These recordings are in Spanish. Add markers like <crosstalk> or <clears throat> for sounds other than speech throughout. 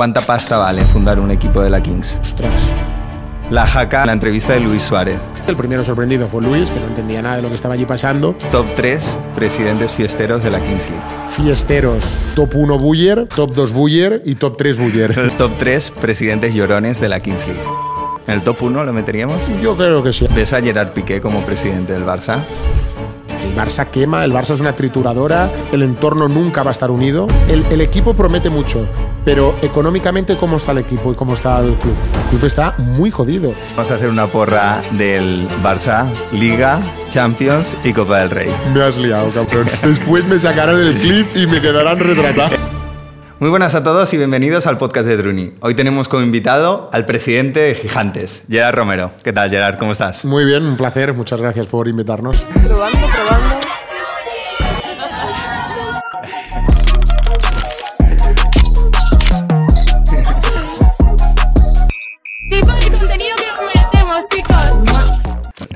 ¿Cuánta pasta vale fundar un equipo de la Kings? Ostras. La jaca, la entrevista de Luis Suárez. El primero sorprendido fue Luis, que no entendía nada de lo que estaba allí pasando. Top 3 presidentes fiesteros de la Kings League. Fiesteros, top 1 Buller, top 2 Buller y top 3 Buller. <laughs> Top 3 presidentes llorones de la Kings League. ¿En el top 1 lo meteríamos? Yo creo que sí. ¿Ves a Gerard Piqué como presidente del Barça? El Barça quema, el Barça es una trituradora, el entorno nunca va a estar unido. El, el, equipo promete mucho, pero económicamente, ¿cómo está el equipo y cómo está el club? El club está muy jodido. Vamos a hacer una porra del Barça, Liga, Champions y Copa del Rey. Me has liado, cabrón. Después me sacarán el clip y me quedarán retratados. Muy buenas a todos y bienvenidos al podcast de Druni. Hoy tenemos como invitado al presidente de Gigantes, Gerard Romero. ¿Qué tal, Gerard? ¿Cómo estás? Muy bien, un placer. Muchas gracias por invitarnos. Probando, probando.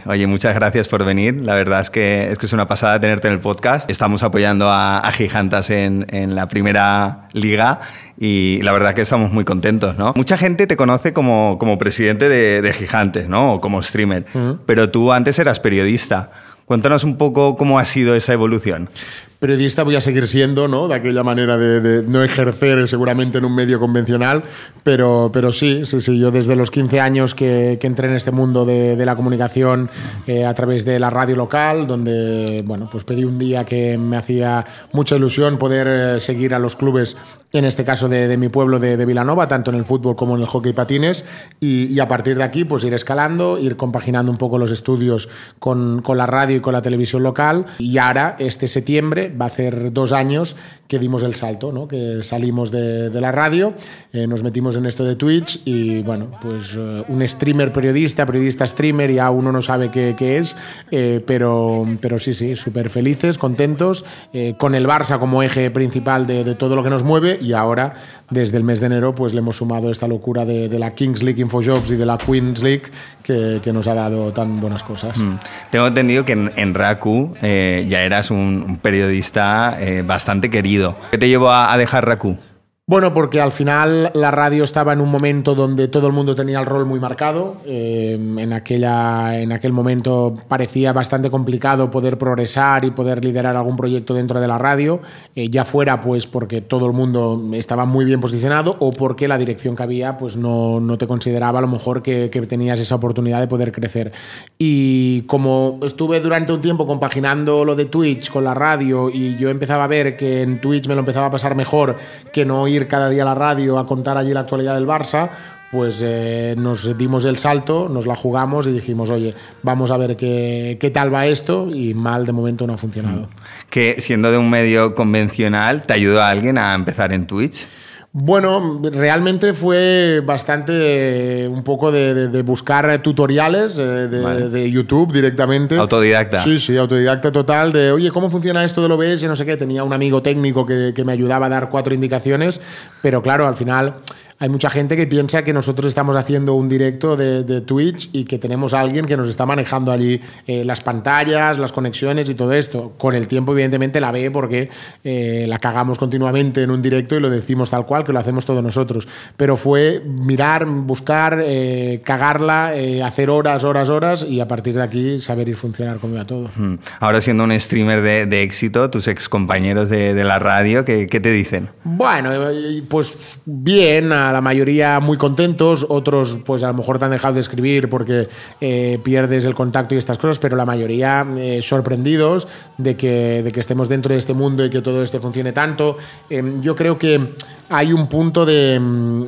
Oye, muchas gracias por venir. La verdad es que es, que es una pasada tenerte en el podcast. Estamos apoyando a, a Gigantas en, en, la primera liga y la verdad que estamos muy contentos, ¿no? Mucha gente te conoce como, como presidente de, de, Gigantes, ¿no? O como streamer, uh -huh. pero tú antes eras periodista. Cuéntanos un poco cómo ha sido esa evolución. Periodista voy a seguir siendo, ¿no? De aquella manera de, de, no ejercer seguramente en un medio convencional, pero, pero sí, sí, sí. Yo desde los 15 años que, que entré en este mundo de, de la comunicación eh, a través de la radio local, donde, bueno, pues pedí un día que me hacía mucha ilusión poder eh, seguir a los clubes en este caso de, de mi pueblo de, de, Vilanova, tanto en el fútbol como en el hockey patines, y, y, a partir de aquí pues ir escalando, ir compaginando un poco los estudios con, con, la radio y con la televisión local, y ahora, este septiembre, va a hacer dos años que dimos el salto, ¿no? que salimos de, de la radio, eh, nos metimos en esto de Twitch, y bueno, pues uh, un streamer periodista, periodista streamer, ya uno no sabe qué, qué es, eh, pero, pero sí, sí, súper felices, contentos, eh, con el Barça como eje principal de, de todo lo que nos mueve, y ahora desde el mes de enero pues le hemos sumado esta locura de, de la Kings League Infojobs y de la Queens League que, que nos ha dado tan buenas cosas. Mm. Tengo entendido que en, en Raku eh, ya eras un, un periodista eh, bastante querido. ¿Qué te llevó a, a dejar Raku? Bueno, porque al final la radio estaba en un momento donde todo el mundo tenía el rol muy marcado. Eh, en, aquella, en aquel momento parecía bastante complicado poder progresar y poder liderar algún proyecto dentro de la radio, eh, ya fuera pues porque todo el mundo estaba muy bien posicionado o porque la dirección que había pues no, no te consideraba a lo mejor que, que tenías esa oportunidad de poder crecer. Y como estuve durante un tiempo compaginando lo de Twitch con la radio y yo empezaba a ver que en Twitch me lo empezaba a pasar mejor que no cada día a la radio a contar allí la actualidad del Barça, pues eh, nos dimos el salto, nos la jugamos y dijimos, oye, vamos a ver qué, qué tal va esto y mal de momento no ha funcionado. Que siendo de un medio convencional, ¿te ayudó a alguien a empezar en Twitch? Bueno, realmente fue bastante un poco de, de, de buscar tutoriales eh, de, vale. de, YouTube directamente. Autodidacta. Sí, sí, autodidacta total. De, oye, ¿cómo funciona esto de lo ves? Y no sé qué. Tenía un amigo técnico que, que me ayudaba a dar cuatro indicaciones, pero claro, al final hay mucha gente que piensa que nosotros estamos haciendo un directo de, de Twitch y que tenemos a alguien que nos está manejando allí eh, las pantallas, las conexiones y todo esto. Con el tiempo, evidentemente, la ve porque eh, la cagamos continuamente en un directo y lo decimos tal cual, que lo hacemos todos nosotros. Pero fue mirar, buscar, eh, cagarla, hacer horas, horas, horas y a partir de aquí saber ir funcionar como iba todo. Ahora siendo un streamer de, de éxito, tus ex compañeros de, de la radio, ¿qué, ¿qué, te dicen? Bueno, pues bien, la mayoría muy contentos, otros pues a lo mejor te han dejado de escribir porque eh, pierdes el contacto y estas cosas, pero la mayoría eh, sorprendidos de que, de que estemos dentro de este mundo y que todo esto funcione tanto. Eh, yo creo que hay un punto de,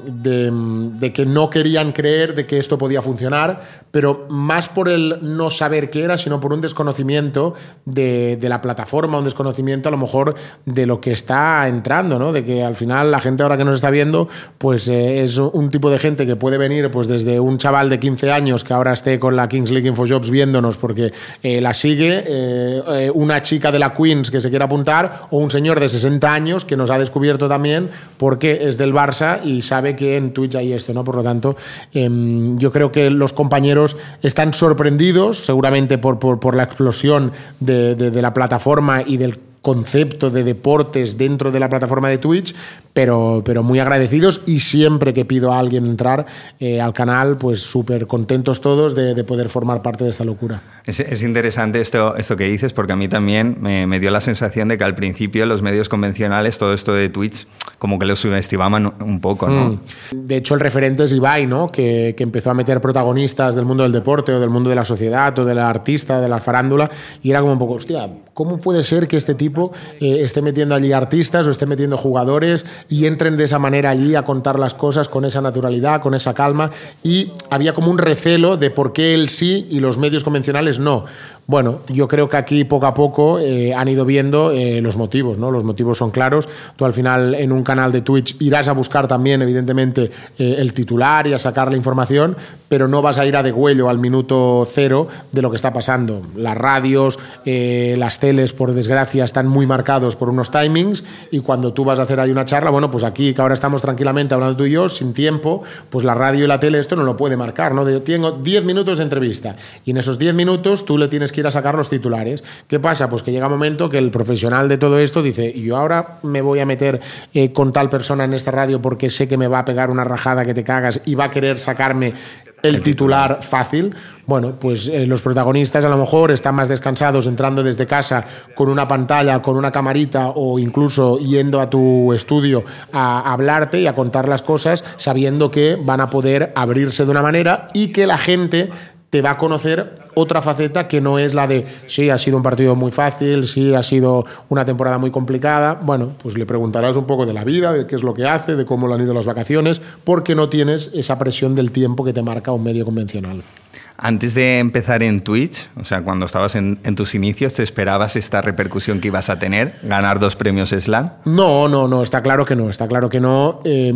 de, de, que no querían creer de que esto podía funcionar, pero más por el no saber qué era, sino por un desconocimiento de, de la plataforma, un desconocimiento a lo mejor de lo que está entrando, ¿no? de que al final la gente ahora que nos está viendo, pues eh, es un tipo de gente que puede venir pues desde un chaval de 15 años que ahora esté con la Kings League Infojobs viéndonos porque eh, la sigue, eh, una chica de la Queens que se quiere apuntar o un señor de 60 años que nos ha descubierto también porque es del Barça y sabe que en Twitch hay esto, ¿no? Por lo tanto, eh, yo creo que los compañeros están sorprendidos, seguramente por, por, la explosión de la plataforma y del concepto de deportes dentro de la plataforma de Twitch, pero, pero muy agradecidos y siempre que pido a alguien entrar eh, al canal, pues súper contentos todos de, de, poder formar parte de esta locura. Es, es interesante esto, esto que dices porque a mí también me, me, dio la sensación de que al principio los medios convencionales, todo esto de Twitch, como que lo subestimaban un poco, ¿no? Mm. De hecho, el referente es Ibai, ¿no? Que, que, empezó a meter protagonistas del mundo del deporte o del mundo de la sociedad o del artista, de la farándula, y era como un poco, hostia, ¿cómo puede ser que este tipo eh, esté metiendo allí artistas o esté metiendo jugadores y entren de esa manera allí a contar las cosas con esa naturalidad, con esa calma? Y había como un recelo de por qué él sí y los medios convencionales no. Bueno, yo creo que aquí poco a poco eh, han ido viendo eh, los motivos, ¿no? Los motivos son claros. Tú al final en un canal de Twitch irás a buscar también, evidentemente, eh, el titular y a sacar la información, pero no vas a ir a degüello al minuto cero de lo que está pasando. Las radios, las teles, por desgracia, están muy marcados por unos timings y cuando tú vas a hacer ahí una charla, bueno, pues aquí que ahora estamos tranquilamente hablando tú y yo, sin tiempo, pues la radio y la tele esto no lo puede marcar, ¿no? Tengo 10 minutos de entrevista y en esos 10 minutos tú le tienes ir a sacar los titulares. ¿Qué pasa? Pues que llega un momento que el profesional de todo esto dice, yo ahora me voy a meter eh, con tal persona en esta radio porque sé que me va a pegar una rajada que te cagas y va a querer sacarme el titular fácil, bueno, pues eh, los protagonistas a lo mejor están más descansados entrando desde casa con una pantalla, con una camarita o incluso yendo a tu estudio a hablarte y a contar las cosas sabiendo que van a poder abrirse de una manera y que la gente te va a conocer otra faceta que no es la de sí, ha sido un partido muy fácil, sí, ha sido una temporada muy complicada. Bueno, pues le preguntarás un poco de la vida, de qué es lo que hace, de cómo le han ido las vacaciones, porque no tienes esa presión del tiempo que te marca un medio convencional. Antes de empezar en Twitch, o sea, cuando estabas en, tus inicios, ¿te esperabas esta repercusión que ibas a tener? ¿Ganar dos premios Slam? No, no, no, está claro que no, está claro que no. Eh,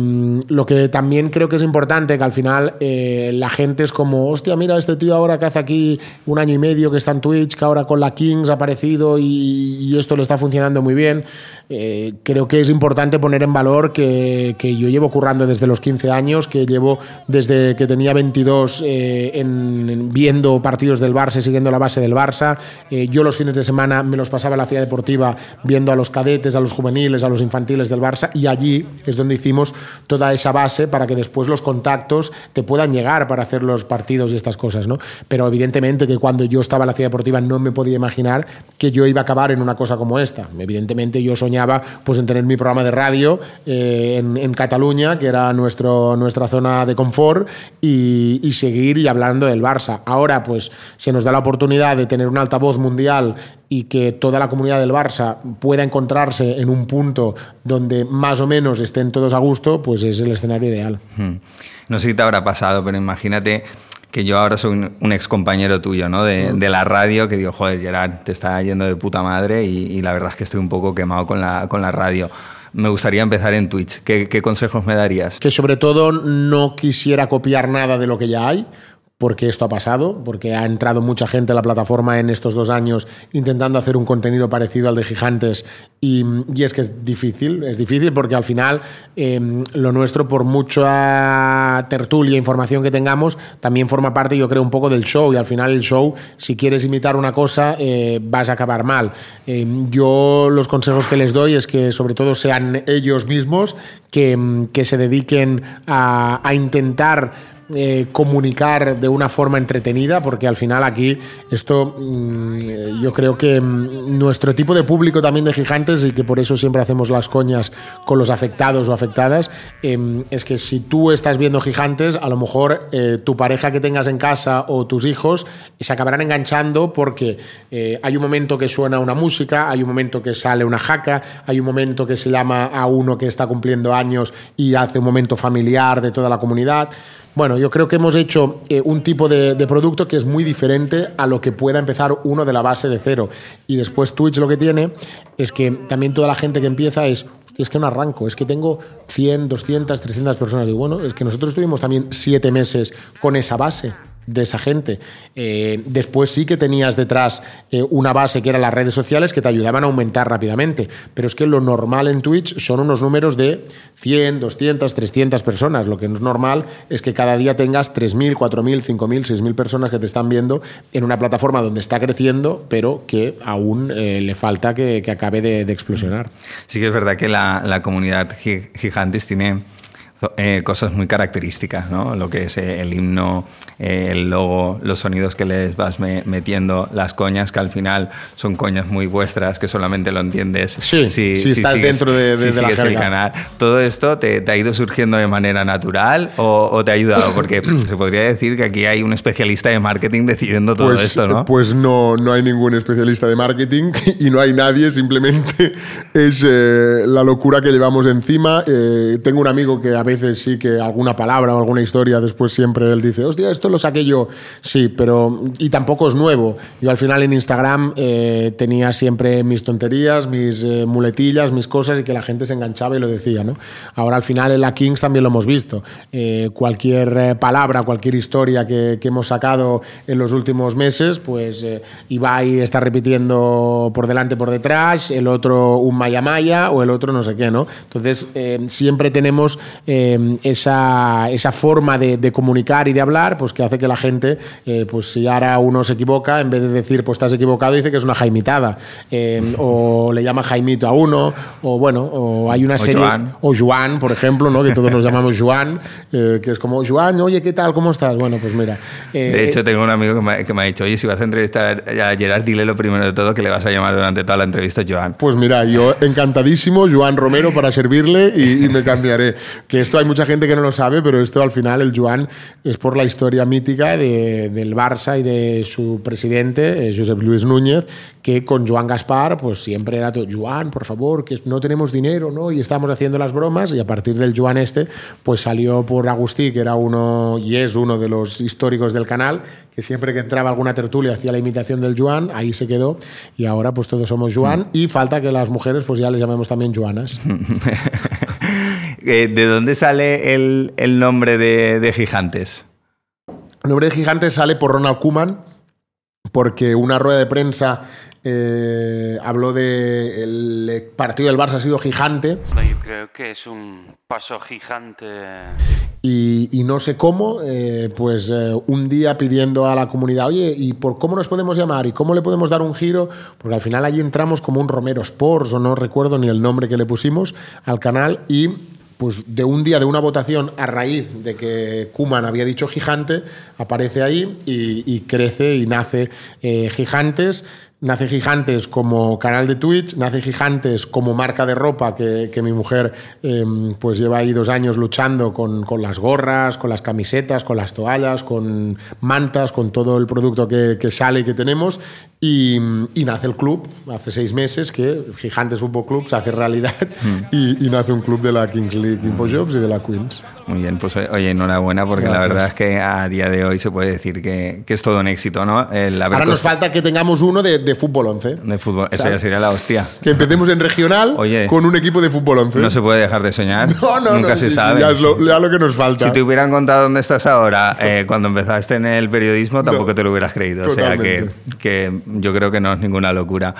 lo que también creo que es importante, que al final eh, la gente es como, hostia, mira, este tío ahora que hace aquí un año y medio que está en Twitch, que ahora con la Kings ha aparecido y, y esto le está funcionando muy bien. Eh, creo que es importante poner en valor que, que, yo llevo currando desde los 15 años, que llevo desde que tenía 22 eh, en, en viendo partidos del Barça, siguiendo la base del Barça. Eh, yo los fines de semana me los pasaba en la ciudad deportiva viendo a los cadetes, a los juveniles, a los infantiles del Barça y allí es donde hicimos toda esa base para que después los contactos te puedan llegar para hacer los partidos y estas cosas, ¿no? Pero evidentemente que cuando yo estaba en la ciudad deportiva no me podía imaginar que yo iba a acabar en una cosa como esta. Evidentemente yo soñaba pues en tener mi programa de radio eh, en, en, Cataluña, que era nuestro, nuestra zona de confort, y, y, seguir y hablando del Barça. Ahora pues se nos da la oportunidad de tener un altavoz mundial y que toda la comunidad del Barça pueda encontrarse en un punto donde más o menos estén todos a gusto, pues es el escenario ideal. Hmm. No sé si te habrá pasado, pero imagínate que yo ahora soy un, un ex compañero tuyo, ¿no? De, de, la radio, que digo, joder, Gerard, te está yendo de puta madre y, y, la verdad es que estoy un poco quemado con la, con la radio. Me gustaría empezar en Twitch. ¿Qué, ¿Qué consejos me darías? Que sobre todo no quisiera copiar nada de lo que ya hay, porque esto ha pasado, porque ha entrado mucha gente a la plataforma en estos dos años intentando hacer un contenido parecido al de Gigantes y, y es que es difícil, es difícil porque al final eh, lo nuestro, por mucha tertulia información que tengamos, también forma parte, yo creo, un poco del show y al final el show, si quieres imitar una cosa, eh, vas a acabar mal. Eh, yo los consejos que les doy es que sobre todo sean ellos mismos, que, que se dediquen a, a intentar eh, comunicar de una forma entretenida, porque al final aquí esto mmm, yo creo que mmm, nuestro tipo de público también de gigantes y que por eso siempre hacemos las coñas con los afectados o afectadas, eh, es que si tú estás viendo gigantes, a lo mejor eh, tu pareja que tengas en casa o tus hijos se acabarán enganchando porque eh, hay un momento que suena una música, hay un momento que sale una jaca, hay un momento que se llama a uno que está cumpliendo años y hace un momento familiar de toda la comunidad. Bueno, yo creo que hemos hecho eh, un tipo de, producto que es muy diferente a lo que pueda empezar uno de la base de cero. Y después Twitch lo que tiene es que también toda la gente que empieza es, es que no arranco, es que tengo 100, 200, 300 personas. Digo, bueno, es que nosotros tuvimos también siete meses con esa base. De esa gente. Eh, después sí que tenías detrás eh, una base que eran las redes sociales que te ayudaban a aumentar rápidamente. Pero es que lo normal en Twitch son unos números de 100, 200, 300 personas. Lo que no es normal es que cada día tengas 3.000, 4.000, 5.000, 6.000 personas que te están viendo en una plataforma donde está creciendo, pero que aún eh, le falta que, que acabe de, de explosionar. Sí que es verdad que la, la comunidad gi- gigantes tiene eh, cosas muy características, ¿no? Lo que es eh, el himno, eh, el logo, los sonidos que les vas me- metiendo, las coñas que al final son coñas muy vuestras que solamente lo entiendes Sí, si estás dentro de- de- si de la el canal. ¿Todo esto te, te ha ido surgiendo de manera natural o, o te ha ayudado? Porque <clears throat> se podría decir que aquí hay un especialista de marketing decidiendo todo pues, esto, ¿no? Pues no, no hay ningún especialista de marketing <laughs> y no hay nadie, simplemente <laughs> es eh, la locura que llevamos encima. Tengo un amigo que a veces sí que alguna palabra o alguna historia después siempre él dice, hostia, esto lo saqué yo. Sí, pero... Y tampoco es nuevo. Yo al final en Instagram eh, tenía siempre mis tonterías, mis eh, muletillas, mis cosas y que la gente se enganchaba y lo decía, ¿no? Ahora al final en la Kings también lo hemos visto. Eh, cualquier eh, palabra, cualquier historia que, que hemos sacado en los últimos meses, pues eh, Ibai está repitiendo por delante, por detrás, el otro un maya maya o el otro no sé qué, ¿no? Entonces eh, siempre tenemos eh, esa, esa forma de, de comunicar y de hablar, pues que hace que la gente, eh, pues si ahora uno se equivoca, en vez de decir, pues estás equivocado, dice que es una jaimitada. Eh, o le llama Jaimito a uno, o bueno, o hay una O serie. Joan. O Joan, por ejemplo, ¿no? que todos nos llamamos Joan, eh, que es como, Joan, oye, ¿qué tal? ¿Cómo estás? Bueno, pues mira. eh, De hecho, tengo un amigo que me, que me ha dicho, oye, si vas a entrevistar a Gerard, dile lo primero de todo que le vas a llamar durante toda la entrevista Joan. Pues mira, yo encantadísimo, Joan Romero, para servirle y, y me cambiaré. Que esto hay mucha gente que no lo sabe, pero esto al final el Joan es por la historia mítica de- del Barça y de su presidente, eh, Josep Luis Núñez, que con Joan Gaspar, pues siempre era todo, Joan, por favor, que no tenemos dinero, ¿no? Y estamos haciendo las bromas y a partir del Joan este, pues salió por Agustí, que era uno y es uno de los históricos del canal, que siempre que entraba alguna tertulia hacía la imitación del Joan, ahí se quedó y ahora pues todos somos Joan y falta que las mujeres pues ya les llamemos también Joanas. <laughs> Eh, ¿De dónde sale el, el nombre de, de Gigantes? El nombre de gigante sale por Ronald Koeman, porque una rueda de prensa eh, habló de el partido del Barça ha sido gigante Yo creo que es un paso gigante. y, y no sé cómo, eh, pues eh, un día pidiendo a la comunidad, oye, ¿y por cómo nos podemos llamar? ¿Y cómo le podemos dar un giro? Porque al final allí entramos como un Romero Sports, o no recuerdo ni el nombre que le pusimos al canal, y pues de un día de una votación a raíz de que Kuman había dicho gigante, aparece ahí y, crece y nace eh, Gigantes. Nace Gigantes como canal de Twitch, nace Gigantes como marca de ropa que, que mi mujer eh, pues lleva ahí dos años luchando con, con las gorras, con las camisetas, con las toallas, con mantas, con todo el producto que, que sale y que tenemos. Y, y nace el club hace seis meses que Gigantes Fútbol Club se hace realidad y, y nace un club de la Kings League InfoJobs y de la Queens. Muy bien, pues oye, enhorabuena, porque la verdad es que a día de hoy se puede decir que, que es todo un éxito, ¿no? El Ahora nos falta que tengamos uno de, de fútbol 11. de fútbol. Eso ya sería la hostia. Que empecemos en regional <laughs> Oye. con un equipo de fútbol 11. No se puede dejar de soñar. <laughs> No, no, Nunca no, se sí, sabe. Ya es lo, ya lo que nos falta. Si te hubieran contado dónde estás ahora, eh, cuando empezaste en el periodismo, <laughs> tampoco No, te lo hubieras creído. O sea que yo creo que no es ninguna locura.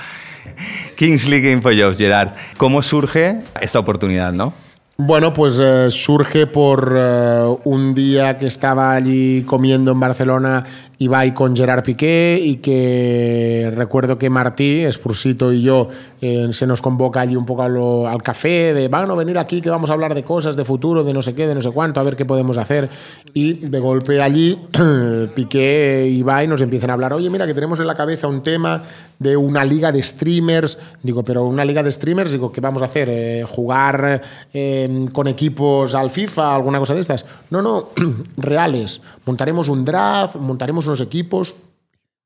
Kings League InfoJobs, Gerard. ¿Cómo surge esta oportunidad, no? Bueno, pues eh, surge por eh, un día que estaba allí comiendo en Barcelona Ibai con Gerard Piqué y que recuerdo que Martí, Spursito y yo eh, se nos convoca allí un poco a al café de, bueno, venir aquí que vamos a hablar de cosas, de futuro, de no sé qué, de no sé cuánto, a ver qué podemos hacer. Y de golpe allí <clears throat> Piqué y Ibai nos empiezan a hablar, oye, mira que tenemos en la cabeza un tema de una liga de streamers. Digo, pero una liga de streamers, digo, ¿qué vamos a hacer? Eh, ¿Jugar eh, con equipos al FIFA, alguna cosa de estas? No, no, <clears throat> reales. Montaremos un draft, montaremos unos equipos.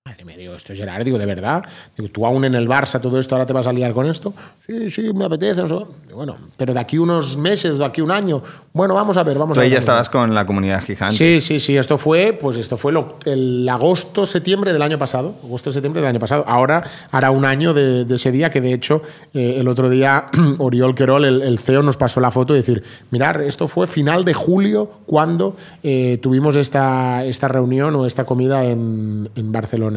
Madre mía, digo, esto es Gerard, digo, ¿de verdad? Digo, ¿tú aún en el Barça todo esto ahora te vas a liar con esto? Sí, sí, me apetece, no sé. Digo, bueno, pero de aquí unos meses, de aquí un año, bueno, vamos a ver, vamos Tú a ahí ver. ya estabas con la comunidad gigante. Sí, sí, sí, esto fue, pues esto fue lo- el agosto, septiembre del año pasado, agosto, septiembre del año pasado. Ahora hará un año de, de ese día que de hecho eh, el otro día <clears throat> Oriol Querol, el, el CEO, nos pasó la foto y decir, mirar, esto fue final de julio cuando eh, tuvimos esta, esta reunión o esta comida en, en Barcelona.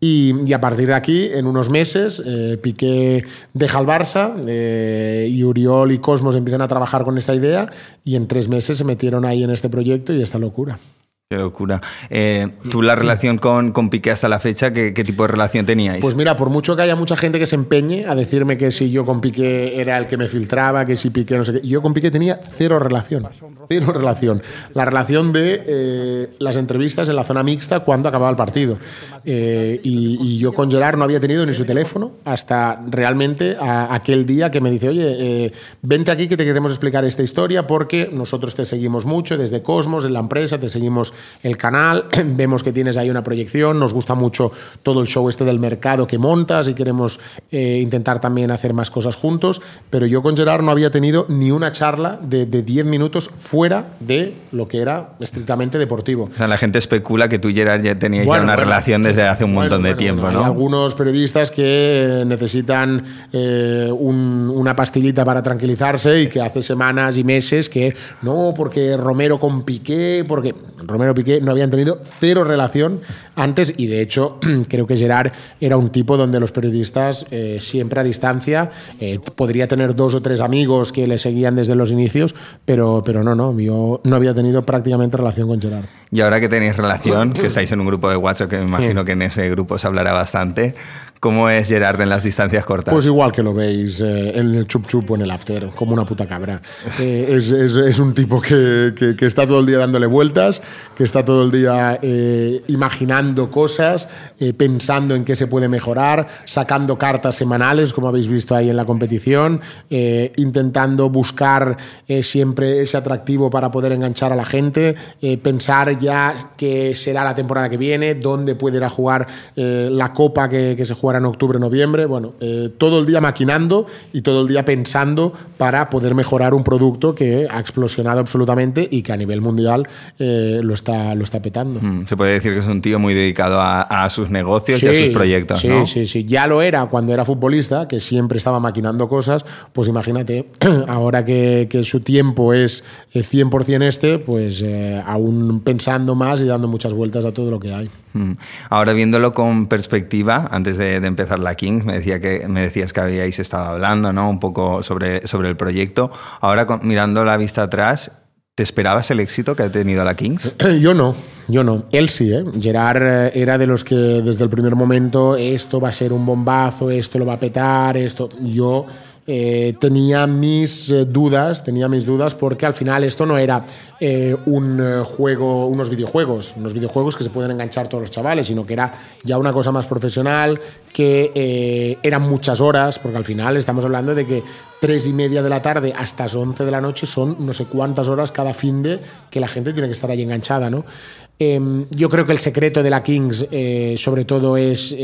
Y, a partir de aquí, en unos meses, eh, Piqué deja el Barça eh, y Uriol y Cosmos empiezan a trabajar con esta idea y en tres meses se metieron ahí en este proyecto y esta locura. Qué locura. Eh, ¿Tú la relación con, con Piqué hasta la fecha, qué, tipo de relación teníais? Pues mira, por mucho que haya mucha gente que se empeñe a decirme que si yo con Piqué era el que me filtraba, que si Piqué no sé qué, yo con Piqué tenía cero relación. Cero relación. La relación de eh, las entrevistas en la zona mixta cuando acababa el partido. Eh, y, y yo con Gerard no había tenido ni su teléfono hasta realmente a- aquel día que me dice, oye, eh, vente aquí que te queremos explicar esta historia porque nosotros te seguimos mucho desde Cosmos, en la empresa, te seguimos el canal, <clears throat> vemos que tienes ahí una proyección, nos gusta mucho todo el show este del mercado que montas y queremos eh, intentar también hacer más cosas juntos, pero yo con Gerard no había tenido ni una charla de de 10 minutos fuera de lo que era estrictamente deportivo. O sea, la gente especula que tú y Gerard ya teníais Bueno, ya una bueno. relación desde hace un Bueno, montón de tiempo. Hay algunos periodistas que necesitan eh, un- una pastillita para tranquilizarse y que hace semanas y meses que no, porque Romero con Piqué, porque Romero Piqué no habían tenido cero relación antes y de hecho <clears throat> creo que Gerard era un tipo donde los periodistas eh, siempre a distancia eh, podría tener dos o tres amigos que le seguían desde los inicios, pero, pero no, no, yo no había tenido prácticamente relación con Gerard. Y ahora que tenéis relación, que <laughs> estáis en un grupo de WhatsApp, que me imagino que en ese grupo se hablará bastante, ¿cómo es Gerard en las distancias cortas? Pues igual que lo veis eh, en el chup chup o en el after, como una puta cabra. <laughs> Eh, es, es- es un tipo que, que- que está todo el día dándole vueltas, que está todo el día eh, imaginando cosas, eh, pensando en qué se puede mejorar, sacando cartas semanales, como habéis visto ahí en la competición, eh, intentando buscar eh, siempre ese atractivo para poder enganchar a la gente, pensar ya qué será la temporada que viene, dónde puede ir a jugar la copa que, que se jugará en octubre, noviembre. Bueno, eh, todo el día maquinando y todo el día pensando para poder mejorar un producto que ha explosionado absolutamente y que a nivel mundial eh, lo, está, lo está petando. Mm, Se puede decir que es un tío muy dedicado a, a sus negocios y a sus proyectos, sí, ¿no? Sí, sí, Ya lo era cuando era futbolista, que siempre estaba maquinando cosas. Pues imagínate, <clears throat> ahora que, que su tiempo es eh, 100% este, pues eh, aún pensando más y dando muchas vueltas a todo lo que hay. Mm. Ahora viéndolo con perspectiva, antes de, empezar la Kings, me, decía que, me decías que habíais estado hablando ¿no? un poco sobre, sobre el proyecto. Ahora mirando la vista atrás, ¿te esperabas el éxito que ha tenido la Kings? <clears throat> Yo no, yo no. Él sí, ¿eh? Gerard eh, era de los que desde el primer momento esto va a ser un bombazo, esto lo va a petar, esto. Yo eh, tenía mis eh, dudas, tenía mis dudas porque al final esto no era eh, un juego, unos videojuegos, unos videojuegos que se pueden enganchar todos los chavales, sino que era ya una cosa más profesional, que eran muchas horas, porque al final estamos hablando de que tres y media de la tarde hasta las 11 de la noche son no sé cuántas horas cada fin de que la gente tiene que estar ahí enganchada, ¿no? Em, yo creo que el secreto de la Kings, sobre todo, es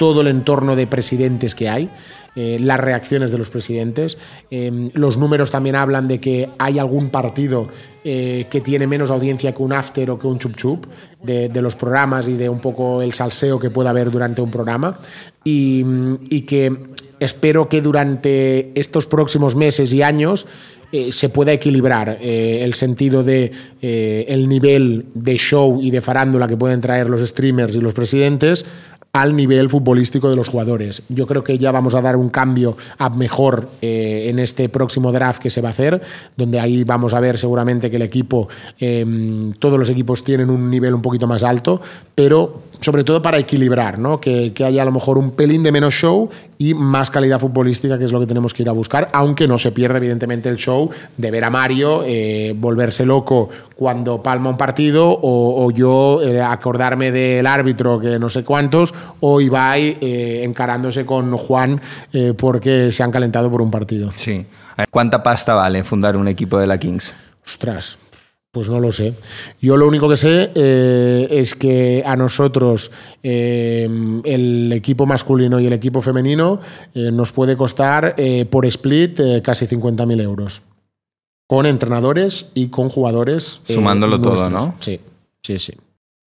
todo el entorno de presidentes que hay, eh, las reacciones de los presidentes. Eh, los números también hablan de que hay algún partido eh, que tiene menos audiencia que un after o que un chup chup de, los programas y de un poco el salseo que pueda haber durante un programa. Y, que espero que durante estos próximos meses y años se pueda equilibrar el sentido de el nivel de show y de farándula que pueden traer los streamers y los presidentes al nivel futbolístico de los jugadores. Yo creo que ya vamos a dar un cambio a mejor eh, en este próximo draft que se va a hacer, donde ahí vamos a ver seguramente que el equipo, eh, todos los equipos tienen un nivel un poquito más alto, pero sobre todo para equilibrar, ¿no? que, que haya a lo mejor un pelín de menos show y más calidad futbolística, que es lo que tenemos que ir a buscar, aunque no se pierda evidentemente el show de ver a Mario eh, volverse loco cuando palma un partido o, o yo eh, acordarme del árbitro que no sé cuántos o Ibai eh, encarándose con Juan porque se han calentado por un partido. Sí. ¿Cuánta pasta vale fundar un equipo de la Kings? Ostras, Pues no lo sé. Yo lo único que sé eh, es que a nosotros eh, el equipo masculino y el equipo femenino eh, nos puede costar por split casi 50.000 euros. Con entrenadores y con jugadores. Sumándolo todo. ¿no? Sí, sí, sí.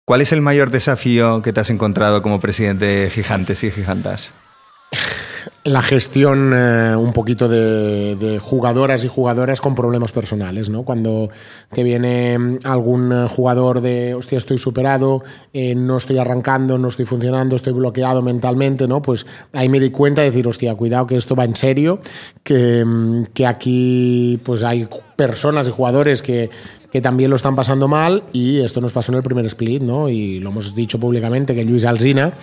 ¿Cuál es el mayor desafío que te has encontrado como presidente de Gigantes y Gigantas? <laughs> la gestión eh, un poquito de, de jugadoras y jugadoras con problemas personales, ¿no? Cuando te viene mm, algún eh, jugador de, hostia, estoy superado, eh, no estoy arrancando, no estoy funcionando, estoy bloqueado mentalmente, ¿no? Pues ahí me di cuenta de decir, hostia, cuidado que esto va en serio, que, mm, que aquí pues hay personas y jugadores que, que también lo están pasando mal y esto nos pasó en el primer split, ¿no? Y lo hemos dicho públicamente que Luis Alzina,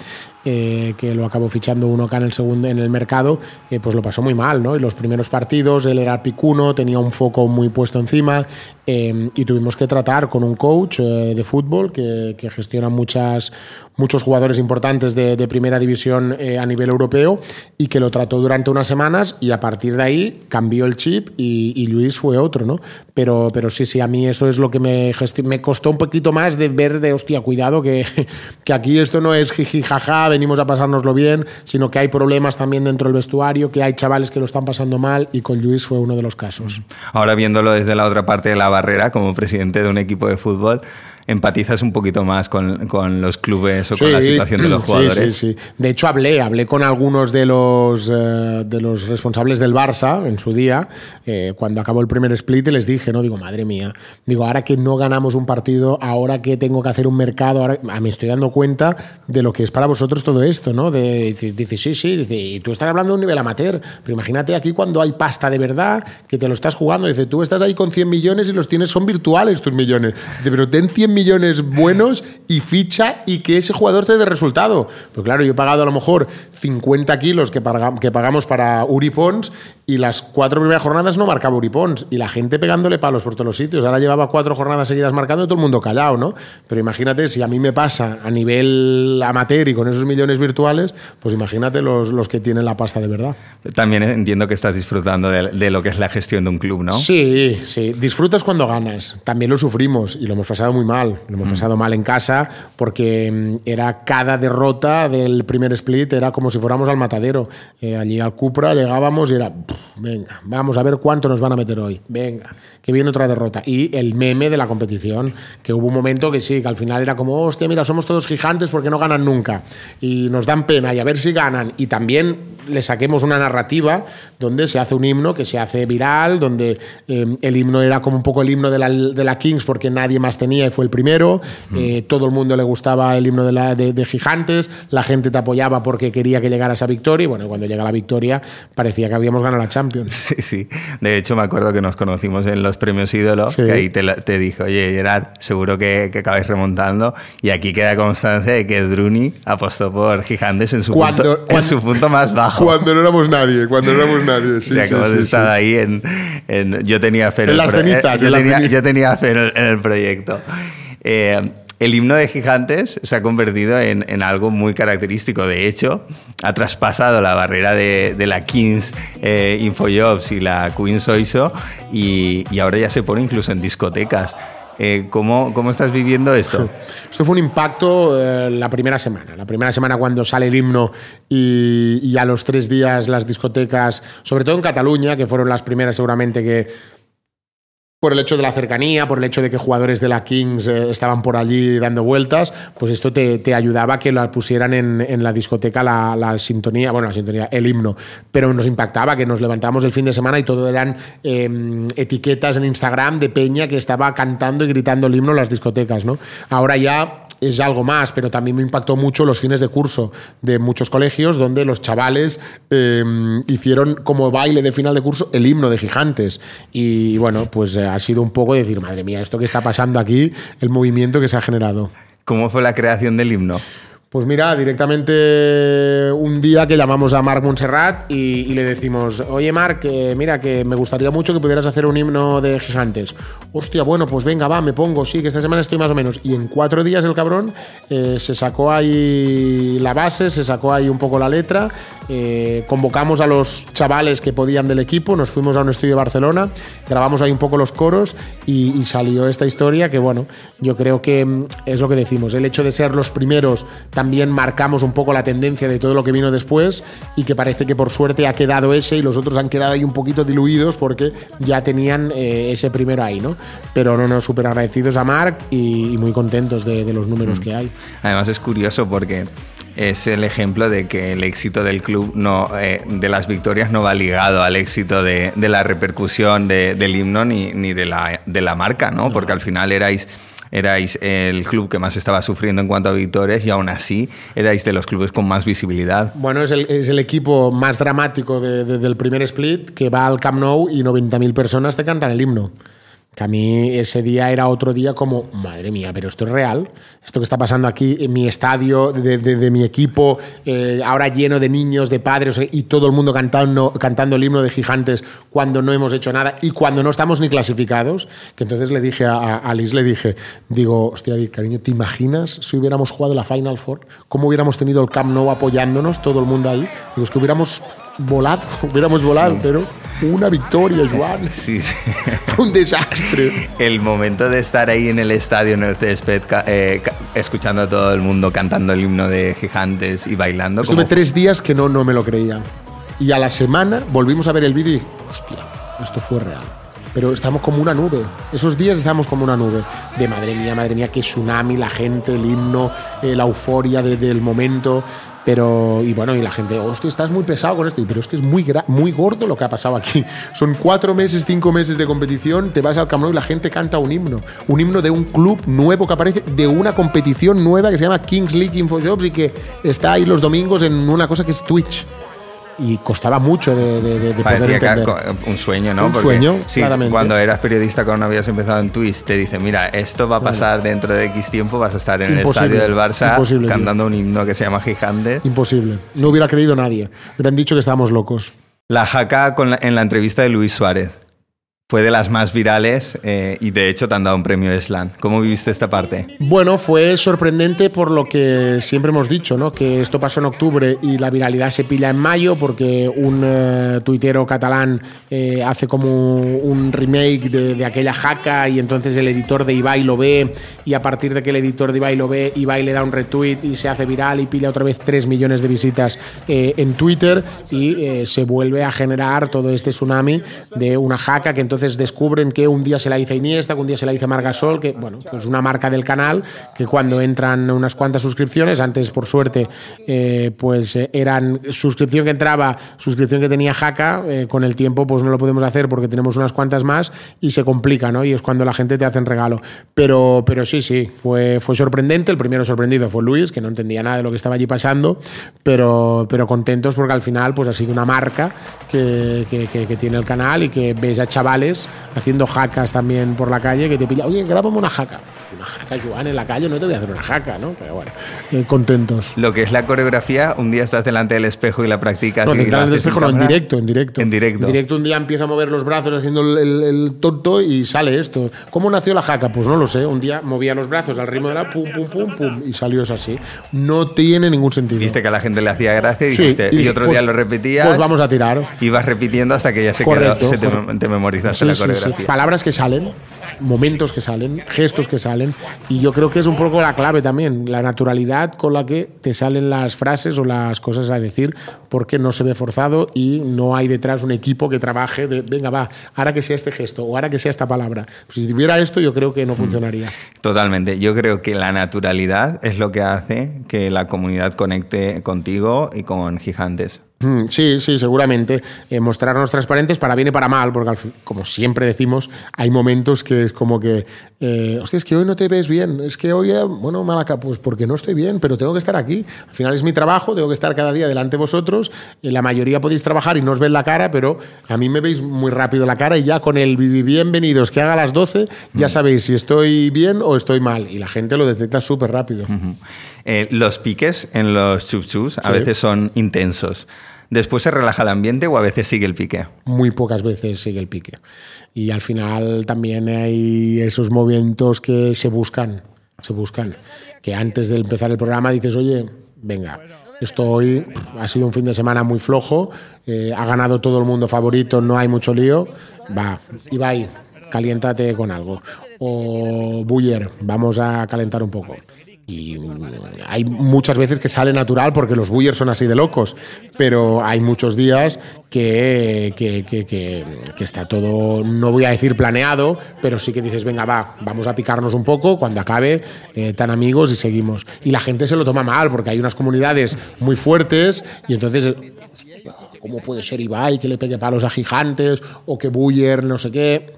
eh, que lo acabó fichando uno acá en el segundo en el mercado, eh, pues lo pasó muy mal, ¿no? Y los primeros partidos él era picuno, tenía un foco muy puesto encima eh, y tuvimos que tratar con un coach eh, de fútbol que, que gestiona muchas muchos jugadores importantes de, de primera división eh, a nivel europeo y que lo trató durante unas semanas y a partir de ahí cambió el chip y, y Luis fue otro, ¿no? Pero, pero sí, sí, a mí eso es lo que me, me costó un poquito más de ver de, hostia, cuidado, que, <laughs> que aquí esto no es jiji, jaja, venimos a pasárnoslo bien, sino que hay problemas también dentro del vestuario, que hay chavales que lo están pasando mal y con Luis fue uno de los casos. Ahora viéndolo desde la otra parte de la barrera, como presidente de un equipo de fútbol, empatizas un poquito más con, con los clubes o con la situación de los sí, jugadores. Sí, sí, De hecho, hablé, hablé con algunos de los, eh, de los responsables del Barça en su día, eh, cuando acabó el primer split, y les dije, no, digo, madre mía, digo, ahora que no ganamos un partido, ahora que tengo que hacer un mercado, ahora ah, me estoy dando cuenta de lo que es para vosotros todo esto, ¿no? De, dice, dice, sí, sí, dice, y tú estás hablando de un nivel amateur, pero imagínate aquí cuando hay pasta de verdad, que te lo estás jugando, dice, tú estás ahí con 100 millones y los tienes, son virtuales tus millones, dice, pero ten 100 millones buenos y ficha y que ese jugador te dé resultado. Pues claro, yo he pagado a lo mejor 50 kilos que, paga- que pagamos para Uri Pons y las cuatro primeras jornadas no marcaba Uri Pons y la gente pegándole palos por todos los sitios. Ahora llevaba cuatro jornadas seguidas marcando y todo el mundo callado, ¿no? Pero imagínate, si a mí me pasa a nivel amateur y con esos millones virtuales, pues imagínate los, los que tienen la pasta de verdad. También entiendo que estás disfrutando de, de lo que es la gestión de un club, ¿no? Sí, sí. Disfrutas cuando ganas. También lo sufrimos y lo hemos pasado muy mal. Lo hemos pasado mal en casa porque mm, era cada derrota del primer split, era como si fuéramos al matadero. Eh, allí al Cupra llegábamos y era, "Pff, venga, vamos a ver cuánto nos van a meter hoy. Venga, que viene otra derrota. Y el meme de la competición, que hubo un momento que sí, que al final era como, hostia, mira, somos todos gigantes porque no ganan nunca. Y nos dan pena y a ver si ganan. Y también le saquemos una narrativa donde se hace un himno que se hace viral, donde eh, el himno era como un poco el himno de la, de la Kings porque nadie más tenía y fue el primero, eh, todo el mundo le gustaba el himno de, la, de, de Gigantes, la gente te apoyaba porque quería que llegara esa victoria y bueno, cuando llega la victoria parecía que habíamos ganado la Champions. <laughs> Sí, sí. De hecho, me acuerdo que nos conocimos en los premios ídolos, Sí. que ahí te, te dijo, oye, Gerard, seguro que, que acabáis remontando. Y aquí queda constancia de que Druni apostó por Gigantes en su, Cuando- punto, en cuando- su punto más bajo. Cuando no éramos nadie, cuando no éramos nadie. o sea, que hemos estado ahí en, en- Yo tenía fe en, En el las cenizas, eh, yo, en yo tenía fe en el, en el proyecto. Eh, el himno de Gigantes se ha convertido en, algo muy característico. De hecho, ha traspasado la barrera de, la Kings eh, Infojobs y la Queens Oiso y, ahora ya se pone incluso en discotecas. Eh, ¿cómo, ¿Cómo estás viviendo esto? <laughs> Esto fue un impacto eh, la primera semana. La primera semana cuando sale el himno y a los tres días las discotecas, sobre todo en Cataluña, que fueron las primeras seguramente que por el hecho de la cercanía, por el hecho de que jugadores de la Kings eh, estaban por allí dando vueltas, pues esto te, ayudaba a que la pusieran en, la discoteca la, sintonía, bueno, la sintonía, el himno, pero nos impactaba que nos levantábamos el fin de semana y todo eran eh, etiquetas en Instagram de Peña que estaba cantando y gritando el himno en las discotecas, ¿no? Ahora ya es algo más, pero también me impactó mucho los fines de curso de muchos colegios donde los chavales eh, hicieron como baile de final de curso el himno de Gigantes. Y bueno, pues eh, ha sido un poco decir, madre mía, esto que está pasando aquí, el movimiento que se ha generado. ¿Cómo fue la creación del himno? Pues mira, directamente un día que llamamos a Marc Montserrat y, le decimos, oye Marc, mira que me gustaría mucho que pudieras hacer un himno de gigantes. Hostia, bueno, pues venga, va, me pongo, sí, que esta semana estoy más o menos. Y en cuatro días el cabrón eh, se sacó ahí la base, se sacó ahí un poco la letra, eh, convocamos a los chavales que podían del equipo, nos fuimos a un estudio de Barcelona, grabamos ahí un poco los coros y, y salió esta historia que, bueno, yo creo que mm, es lo que decimos, el hecho de ser los primeros también marcamos un poco la tendencia de todo lo que vino después y que parece que por suerte ha quedado ese y los otros han quedado ahí un poquito diluidos porque ya tenían eh, ese primero ahí, ¿no? Pero no, no, súper agradecidos a Marc y, y muy contentos de, de los números que hay. Además es curioso porque es el ejemplo de que el éxito del club no, eh, de las victorias no va ligado al éxito de, de la repercusión de- del himno ni, ni de, la, de la marca, ¿no? Porque al final erais erais el club que más estaba sufriendo en cuanto a victorias y aún así erais de los clubes con más visibilidad. Bueno, es el, es el equipo más dramático de- de- del primer split que va al Camp Nou y 90.000 personas te cantan el himno. Que a mí ese día era otro día como, madre mía, pero esto es real. Esto que está pasando aquí en mi estadio, de, de- de mi equipo, eh, ahora lleno de niños, de padres y todo el mundo cantando, cantando el himno de gigantes cuando no hemos hecho nada y cuando no estamos ni clasificados. Que entonces le dije a, a a Liz, le dije, digo, hostia, cariño, ¿te imaginas si hubiéramos jugado la Final Four? ¿Cómo hubiéramos tenido el Camp Nou apoyándonos, todo el mundo ahí? Digo, es que hubiéramos volado, <laughs> hubiéramos volado, pero una victoria, Joan. <laughs> Sí, sí. Fue un desastre. El momento de estar ahí en el estadio, en el césped, eh, escuchando a todo el mundo cantando el himno de gigantes y bailando. Estuve como- tres días que no, no me lo creía. Y a la semana volvimos a ver el vídeo y dije, hostia, esto fue real. Pero estamos como una nube. Esos días estamos como una nube. De madre mía, madre mía, qué tsunami, la gente, el himno, eh, la euforia de- del momento. Pero, y bueno, y la gente, hostia, estás muy pesado con esto. Pero es que es muy, muy gordo lo que ha pasado aquí. <laughs> Son cuatro meses, cinco meses de competición, te vas al Camp Nou y la gente canta un himno. Un himno de un club nuevo que aparece, de una competición nueva que se llama Kings League Infojobs y que está ahí los domingos en una cosa que es Twitch. Y costaba mucho de, de- de- de poder entender. co- un sueño, ¿no? Un sueño, sí, claramente. cuando eras periodista, cuando habías empezado en Twitch, te dicen, mira, esto va a pasar dentro de X tiempo, vas a estar en Imposible, el estadio del Barça imposible, tío. cantando un himno que se llama Gigante. Imposible. No hubiera creído nadie. Hubieran dicho que estábamos locos. La jaca con la- en la entrevista de Luis Suárez fue de las más virales eh, y de hecho te han dado un premio Slam. ¿Cómo viviste esta parte? Bueno, fue sorprendente por lo que siempre hemos dicho, ¿no? Que esto pasó en octubre y la viralidad se pilla en mayo porque un eh, tuitero catalán eh, hace como un remake de, aquella jaca y entonces el editor de Ibai lo ve y a partir de que el editor de Ibai lo ve, Ibai le da un retweet y se hace viral y pilla otra vez 3 millones de visitas eh, en Twitter y se vuelve a generar todo este tsunami de una jaca que entonces descubren que un día se la hizo Iniesta, que un día se la hizo Margasol, que bueno, pues una marca del canal que cuando entran unas cuantas suscripciones, antes por suerte eh, pues eh, eran suscripción que entraba, suscripción que tenía jaca, eh, con el tiempo pues no lo podemos hacer porque tenemos unas cuantas más y se complica, ¿no? Y es cuando la gente te hace un regalo. Pero, pero sí, sí, fue, fue sorprendente. El primero sorprendido fue Luis, que no entendía nada de lo que estaba allí pasando, pero, pero contentos porque al final pues ha sido una marca que, que- que- que tiene el canal y que ves a chavales haciendo jacas también por la calle que te pilla, oye, grábame una jaca. Una jaca, Joan, en la calle no te voy a hacer una jaca, ¿no? Pero bueno, eh, contentos. Lo que es la coreografía, un día estás delante del espejo y la practicas. No, y la central del espejo, no, en directo, en directo. En directo. En directo un día empiezo a mover los brazos haciendo el, el- el tonto y sale esto. ¿Cómo nació la jaca? Pues no lo sé. Un día movía los brazos al ritmo de la pum, pum, pum, pum y salió eso así. No tiene ningún sentido. Viste que a la gente le hacía gracia y Sí, dijiste, y, otro pues- día lo repetías. Pues vamos a tirar. Ibas repitiendo hasta que ya se Correcto, quedó, se te, te memorizaste Sí, la sí, sí. coreografía. Palabras que salen, momentos que salen, gestos que salen. Y yo creo que es un poco la clave también, la naturalidad con la que te salen las frases o las cosas a decir, porque no se ve forzado y no hay detrás un equipo que trabaje de, venga, va, ahora que sea este gesto o ahora que sea esta palabra. Si tuviera esto, yo creo que no funcionaría. Totalmente. Yo creo que la naturalidad es lo que hace que la comunidad conecte contigo y con gigantes. Mm, Sí, sí, seguramente. Eh, mostrarnos transparentes para bien y para mal, porque como siempre decimos, hay momentos que es como que eh, hostia, es que hoy no te ves bien, es que hoy, eh, bueno, Malaca, pues porque no estoy bien, pero tengo que estar aquí. Al final es mi trabajo, tengo que estar cada día delante de vosotros. Eh, la mayoría podéis trabajar y no os ven la cara, pero a mí me veis muy rápido la cara y ya con el "Bibi- bienvenidos que haga a las 12, ya sabéis si estoy bien o estoy mal. Y la gente lo detecta súper rápido. Eh, los piques en los chup-chups a Sí. veces son intensos. ¿Después se relaja el ambiente o a veces sigue el pique? muy pocas veces sigue el pique. Y al final también hay esos momentos que se buscan, se buscan. Que antes de empezar el programa dices, oye, venga, esto hoy ha sido un fin de semana muy flojo, eh, ha ganado todo el mundo favorito, no hay mucho lío, va, Ibai, caliéntate con algo. O Buller, vamos a calentar un poco. Y mm, hay muchas veces que sale natural porque los Bullers son así de locos, pero hay muchos días que, que, que- que- está todo, no voy a decir planeado, pero sí que dices, venga, va, vamos a picarnos un poco, cuando acabe, eh, tan amigos y seguimos. Y la gente se lo toma mal porque hay unas comunidades muy fuertes y entonces... ¿Cómo puede ser Ibai que le pegue palos a gigantes o que Buller no sé qué?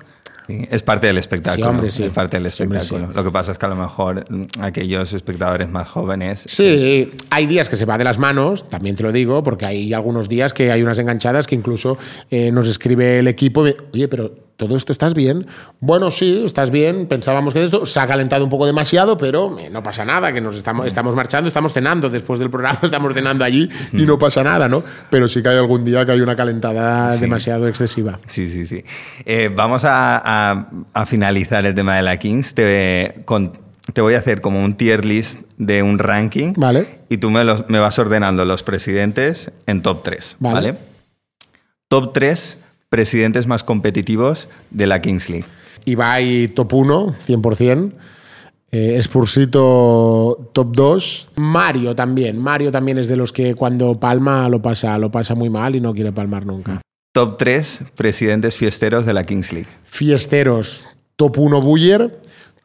Sí, es parte del espectáculo. Sí, hombre, sí. Es parte del hombre, espectáculo. Lo que pasa es que a lo mejor mm, aquellos espectadores más jóvenes. Sí, hay días que se va de las manos, también te lo digo, porque hay algunos días que hay unas enganchadas que incluso eh, nos escribe el equipo, de, oye, pero todo esto estás bien. Bueno, sí, estás bien. Pensábamos que esto se ha calentado un poco demasiado, pero no pasa nada, que nos estamos, estamos marchando, estamos cenando después del programa, <laughs> estamos cenando allí y no pasa nada, ¿no? Pero sí que hay algún día que hay una calentada demasiado excesiva. Sí, sí, sí. Eh, vamos a, a- a finalizar el tema de la Kings. Te, con- te voy a hacer como un tier list de un ranking. Vale. Y tú me, los- me vas ordenando los presidentes en top 3. Vale. ¿vale? Top 3 presidentes más competitivos de la Kings League. Ibai top 1, 100%. Eh, Spursito top 2. Mario también. Mario también es de los que cuando palma lo pasa, lo pasa muy mal y no quiere palmar nunca. Top 3 presidentes fiesteros de la Kings League. Fiesteros, top 1 Buller,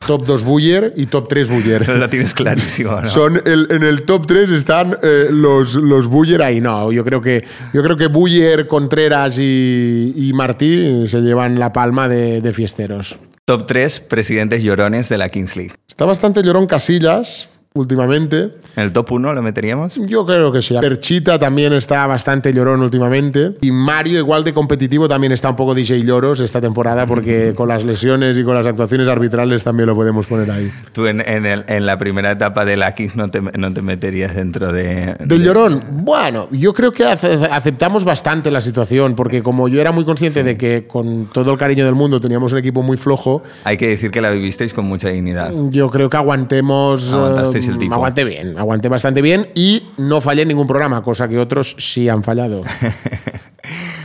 top 2 Buller y top 3 Buller. Lo tienes clarísimo, ¿no? Son el- en el top 3 están eh, los, los Buller ahí. No, yo creo que, yo creo que Buller, Contreras y, y Martí se llevan la palma de, de fiesteros. Top 3 presidentes llorones de la Kings League. Está bastante llorón Casillas últimamente. ¿En el top 1 lo meteríamos? Yo creo que sí. Perchita también está bastante llorón últimamente. Y Mario, igual de competitivo, también está un poco DJ lloros esta temporada porque con las lesiones y con las actuaciones arbitrales también lo podemos poner ahí. Tú en, en el- en la primera etapa de la Kings no te, no te meterías dentro de... Del de- llorón, bueno, yo creo que ace- aceptamos bastante la situación porque como yo era muy consciente de que con todo el cariño del mundo teníamos un equipo muy flojo, Hay que decir que la vivisteis con mucha dignidad. yo creo que aguantemos. Aguantasteis el tipo. Aguanté bien, aguanté bastante bien y no fallé en ningún programa, cosa que otros sí han fallado. <laughs>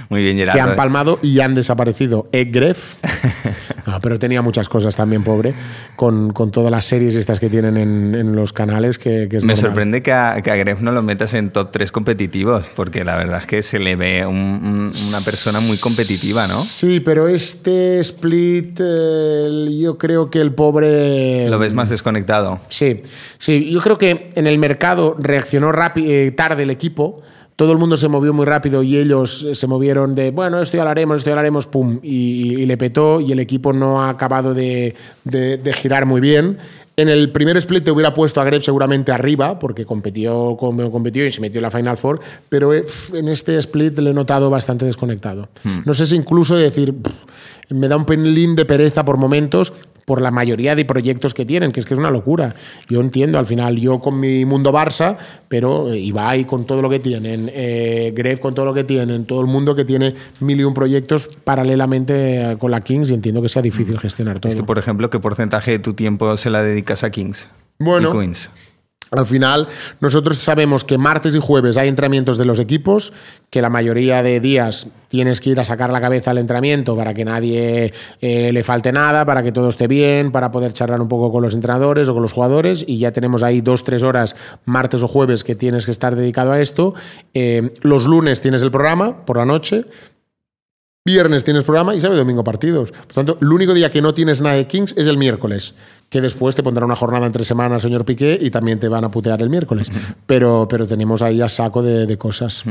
Muy bien, que Gerardo. han palmado y han desaparecido. Egref. No, <laughs> pero tenía muchas cosas también, pobre, con, con todas las series estas que tienen en, en los canales, que, que es Me normal. sorprende que a, que a Gref no lo metas en top 3 competitivos, porque la verdad es que se le ve un- un- una persona muy competitiva, ¿no? Sí, pero este split, eh, yo creo que el pobre... Lo ves más desconectado. Sí, sí, yo creo que en el mercado reaccionó rápido, tarde el equipo. Todo el mundo se movió muy rápido y ellos eh, se movieron de, bueno, esto ya lo haremos, esto ya lo haremos, pum, y, y le petó y el equipo no ha acabado de, de- de girar muy bien. En el primer split te hubiera puesto a Gref seguramente arriba, porque competió, como competió y se metió en la Final Four, pero eh, en este split le he notado bastante desconectado. No sé si incluso decir, me da un pelín de pereza por momentos, por la mayoría de proyectos que tienen, que es que es una locura. Yo entiendo, al final, yo con mi mundo Barça, pero eh, Ibai con todo lo que tienen, eh, Gref con todo lo que tienen, todo el mundo que tiene mil y un proyectos paralelamente eh, con la Kings y entiendo que sea difícil gestionar todo. Es que, por ejemplo, ¿qué porcentaje de tu tiempo se la dedicas a Kings Bueno. y Queens? Al final, nosotros sabemos que martes y jueves hay entrenamientos de los equipos, que la mayoría de días tienes que ir a sacar la cabeza al entrenamiento para que nadie eh, le falte nada, para que todo esté bien, para poder charlar un poco con los entrenadores o con los jugadores, y ya tenemos ahí dos, tres horas, martes o jueves, que tienes que estar dedicado a esto. Eh, los lunes tienes el programa por la noche, Viernes tienes programa y sábado y domingo partidos. Por tanto, el único día que no tienes nada de Kings es el miércoles, que después te pondrá una jornada entre semanas, señor Piqué, y también te van a putear el miércoles. Pero, pero tenemos ahí a saco de, de cosas.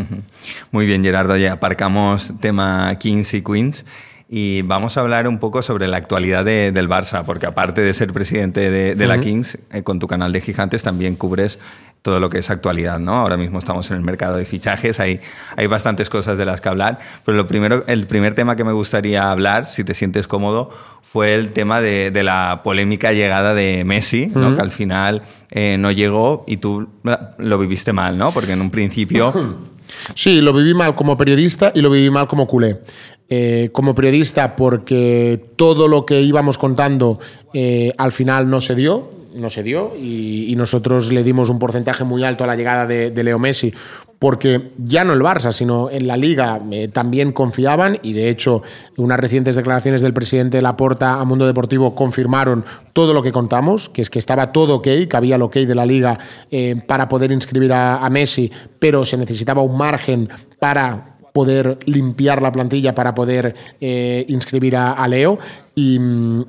Muy bien, Gerardo. Ya aparcamos tema Kings y Queens. y vamos a hablar un poco sobre la actualidad de- del Barça, porque aparte de ser presidente de, de la Kings, eh, con tu canal de Gigantes también cubres todo lo que es actualidad, ¿no? Ahora mismo estamos en el mercado de fichajes, hay, hay bastantes cosas de las que hablar, pero lo primero, el primer tema que me gustaría hablar, si te sientes cómodo, fue el tema de, de la polémica llegada de Messi, ¿no? que al final eh, no llegó y tú lo viviste mal, ¿no? Porque en un principio... <clears throat> Sí, lo viví mal como periodista y lo viví mal como culé. Eh, como periodista porque todo lo que íbamos contando eh, al final no se dio, no se dio y, nosotros le dimos un porcentaje muy alto a la llegada de, Leo Messi porque ya no el Barça, sino en la liga eh, también confiaban y de hecho unas recientes declaraciones del presidente Laporta a Mundo Deportivo confirmaron todo lo que contamos, que es que estaba todo ok, que había el ok de la liga eh, para poder inscribir a, Messi, pero se necesitaba un margen para poder limpiar la plantilla para poder eh, inscribir a, Leo y,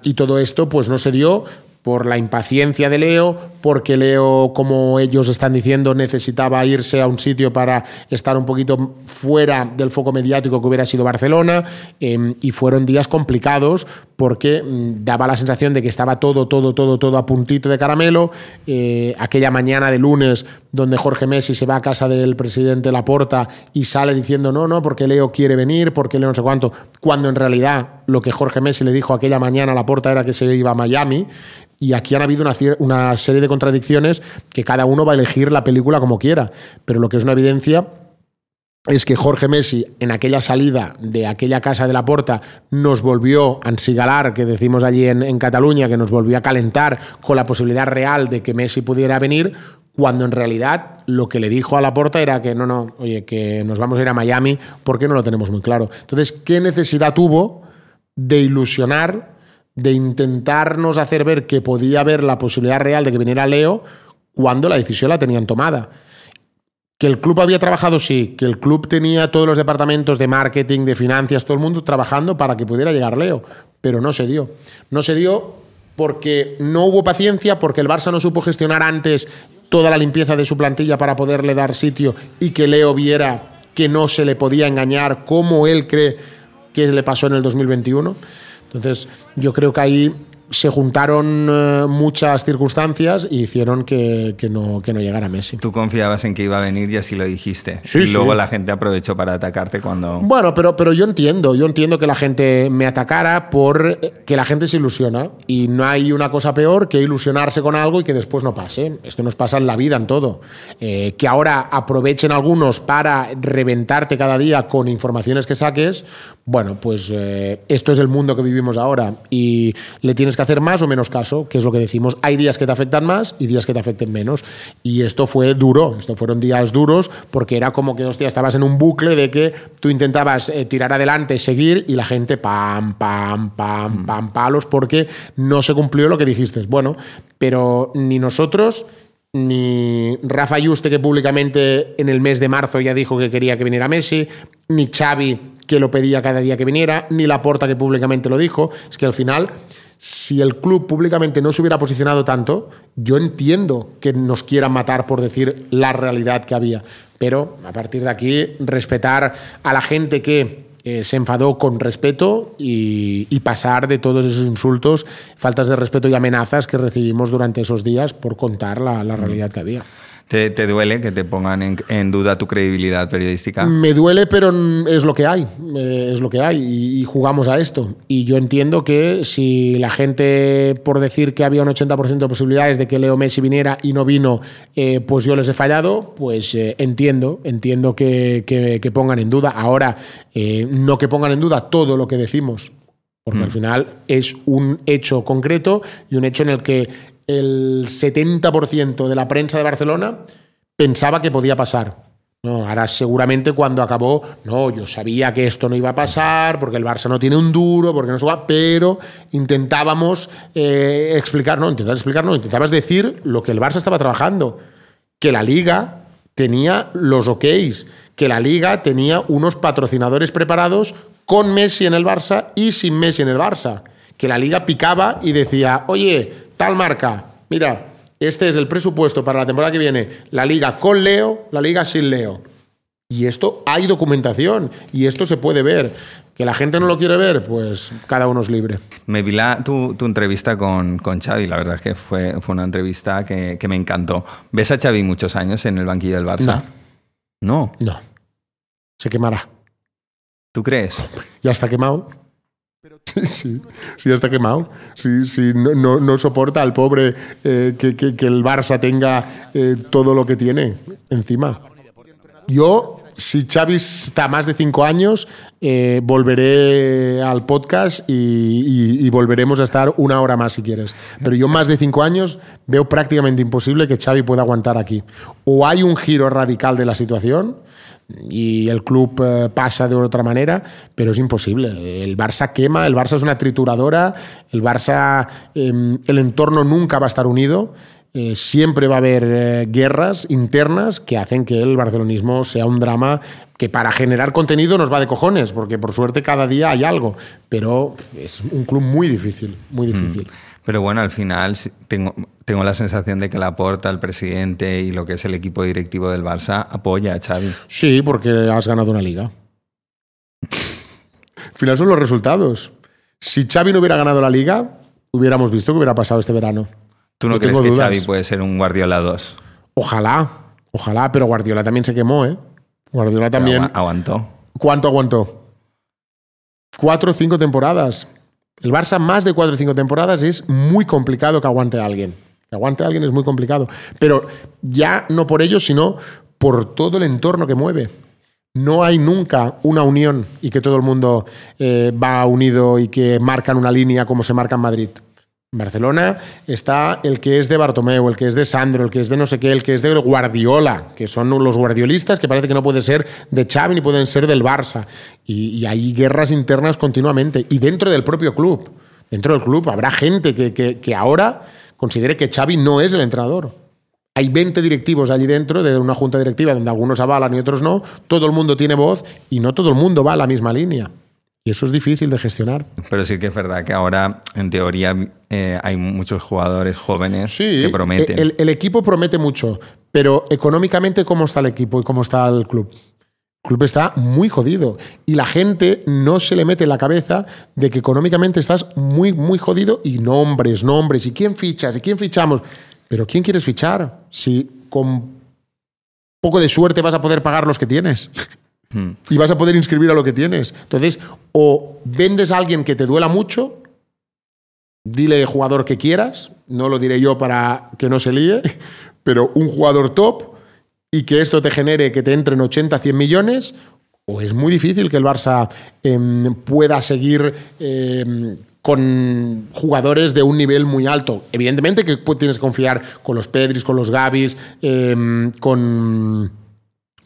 y todo esto pues no se dio por la impaciencia de Leo, porque Leo, como ellos están diciendo, necesitaba irse a un sitio para estar un poquito fuera del foco mediático que hubiera sido Barcelona, eh, y fueron días complicados porque mm, daba la sensación de que estaba todo, todo, todo, todo a puntito de caramelo. Eh, aquella mañana de lunes, donde Jorge Messi se va a casa del presidente Laporta y sale diciendo no, no, porque Leo quiere venir, porque Leo no sé cuánto, cuando en realidad lo que Jorge Messi le dijo aquella mañana a Laporta era que se iba a Miami. Y aquí han habido una, una serie de contradicciones que cada uno va a elegir la película como quiera. Pero lo que es una evidencia es que Jorge Messi en aquella salida de aquella casa de la Porta nos volvió a ensigalar, que decimos allí en Cataluña, que nos volvió a calentar con la posibilidad real de que Messi pudiera venir, cuando en realidad lo que le dijo a la Porta era que no, no, oye, que nos vamos a ir a Miami porque no lo tenemos muy claro. Entonces, ¿qué necesidad tuvo de ilusionar, de intentarnos hacer ver que podía haber la posibilidad real de que viniera Leo cuando la decisión la tenían tomada? Que el club había trabajado, sí. Que el club tenía todos los departamentos de marketing, de finanzas, todo el mundo trabajando para que pudiera llegar Leo. Pero no se dio. No se dio porque no hubo paciencia, porque el Barça no supo gestionar antes toda la limpieza de su plantilla para poderle dar sitio y que Leo viera que no se le podía engañar como él cree que le pasó en el 2021. Entonces, yo creo que ahí se juntaron eh, muchas circunstancias y hicieron que, que no, que no llegara Messi. Tú confiabas en que iba a venir y así lo dijiste. Sí, y sí. luego la gente aprovechó para atacarte cuando... Bueno, pero, pero yo entiendo, yo entiendo que la gente me atacara por que la gente se ilusiona y no hay una cosa peor que ilusionarse con algo y que después no pase. Esto nos pasa en la vida, en todo. Eh, que ahora aprovechen algunos para reventarte cada día con informaciones que saques, bueno, pues eh, esto es el mundo que vivimos ahora y le tienes que hacer más o menos caso, que es lo que decimos. Hay días que te afectan más y días que te afecten menos. Y esto fue duro, esto fueron días duros porque era como que, hostia, estabas en un bucle de que tú intentabas eh, tirar adelante, seguir y la gente pam, pam, pam, pam, palos porque no se cumplió lo que dijiste. Bueno, pero ni nosotros ni Rafa Yuste, que públicamente en el mes de marzo ya dijo que quería que viniera Messi, ni Xavi, que lo pedía cada día que viniera, ni Laporta, que públicamente lo dijo. Es que al final, si el club públicamente no se hubiera posicionado tanto, yo entiendo que nos quieran matar por decir la realidad que había. Pero a partir de aquí, respetar a la gente que eh, se enfadó con respeto y, y pasar de todos esos insultos, faltas de respeto y amenazas que recibimos durante esos días por contar la, la realidad que había. ¿Te, te duele que te pongan en, en duda tu credibilidad periodística? Me duele, pero mm, es lo que hay, eh, es lo que hay y, y jugamos a esto. Y yo entiendo que si la gente, por decir que había un 80% de posibilidades de que Leo Messi viniera y no vino, eh, pues yo les he fallado, pues eh, entiendo, entiendo que, que- que pongan en duda. Ahora, eh, no que pongan en duda todo lo que decimos, porque al final es un hecho concreto y un hecho en el que el 70% de la prensa de Barcelona pensaba que podía pasar. No, ahora seguramente cuando acabó, no, yo sabía que esto no iba a pasar, porque el Barça no tiene un duro, porque no se va, pero intentábamos eh, explicar, no, intentar explicar, no, intentabas decir lo que el Barça estaba trabajando, que la liga tenía los OKs, que la liga tenía unos patrocinadores preparados con Messi en el Barça y sin Messi en el Barça, que la liga picaba y decía, oye, tal marca, mira, este es el presupuesto para la temporada que viene, la liga con Leo, la liga sin Leo. Y esto hay documentación y esto se puede ver. ¿Que la gente no lo quiere ver? Pues cada uno es libre. Me vi la, tu, tu entrevista con, con Xavi, la verdad es que fue, fue una entrevista que, que me encantó. ¿Ves a Xavi muchos años en el banquillo del Barça? No. No. Se quemará. ¿Tú crees? Ya está quemado. <laughs> Sí, sí, está quemado. Sí, sí, no, no, no soporta al pobre eh, que, que- que el Barça tenga eh, todo lo que tiene encima. Yo, si Xavi está más de cinco años, eh, volveré al podcast y, y- y volveremos a estar una hora más si quieres. Pero yo más de cinco años veo prácticamente imposible que Xavi pueda aguantar aquí. O hay un giro radical de la situación y el club eh, pasa de otra manera, pero es imposible. El Barça quema, el Barça es una trituradora, el Barça, eh, el entorno nunca va a estar unido. eh, siempre va a haber eh, guerras internas que hacen que el barcelonismo sea un drama que para generar contenido nos va de cojones, porque por suerte cada día hay algo, pero es un club muy difícil, muy difícil. Pero bueno, al final tengo, tengo la sensación de que la porta, el presidente y lo que es el equipo directivo del Barça apoya a Xavi. Sí, porque has ganado una liga. Al final son los resultados. Si Xavi no hubiera ganado la liga, hubiéramos visto que hubiera pasado este verano. ¿Tú no, No crees que dudas. Xavi puede ser un Guardiola 2? Ojalá, ojalá, pero Guardiola también se quemó, ¿eh? Guardiola también. Agua- Aguantó. ¿Cuánto aguantó? Cuatro o cinco temporadas. El Barça, más de cuatro o cinco temporadas, es muy complicado que aguante a alguien. Que aguante a alguien es muy complicado. Pero ya no por ello, sino por todo el entorno que mueve. No hay nunca una unión y que todo el mundo eh, va unido y que marcan una línea como se marca en Madrid. Barcelona está el que es de Bartomeu, el que es de Sandro, el que es de no sé qué, el que es de Guardiola, que son los guardiolistas que parece que no puede ser de Xavi ni pueden ser del Barça. Y, hay guerras internas continuamente. Y dentro del propio club, dentro del club habrá gente que, que- que ahora considere que Xavi no es el entrenador. Hay 20 directivos allí dentro de una junta directiva donde algunos avalan y otros no. Todo el mundo tiene voz y no todo el mundo va a la misma línea. Y eso es difícil de gestionar. Pero sí que es verdad que ahora, en teoría, eh, hay muchos jugadores jóvenes Sí, que prometen. El, el equipo promete mucho, pero económicamente, ¿cómo está el equipo y cómo está el club? El club está muy jodido y la gente no se le mete en la cabeza de que económicamente estás muy, muy jodido y nombres, nombres, y quién fichas, y quién fichamos. Pero ¿quién quieres fichar? Si con poco de suerte vas a poder pagar los que tienes Hmm. y vas a poder inscribir a lo que tienes. Entonces, o vendes a alguien que te duela mucho, dile jugador que quieras, no lo diré yo para que no se líe, <laughs> pero un jugador top y que esto te genere que te entren 80, 100 millones, o es muy difícil que el Barça em, pueda seguir em, con jugadores de un nivel muy alto. Evidentemente que tienes que confiar con los Pedris, con los Gavis, em, con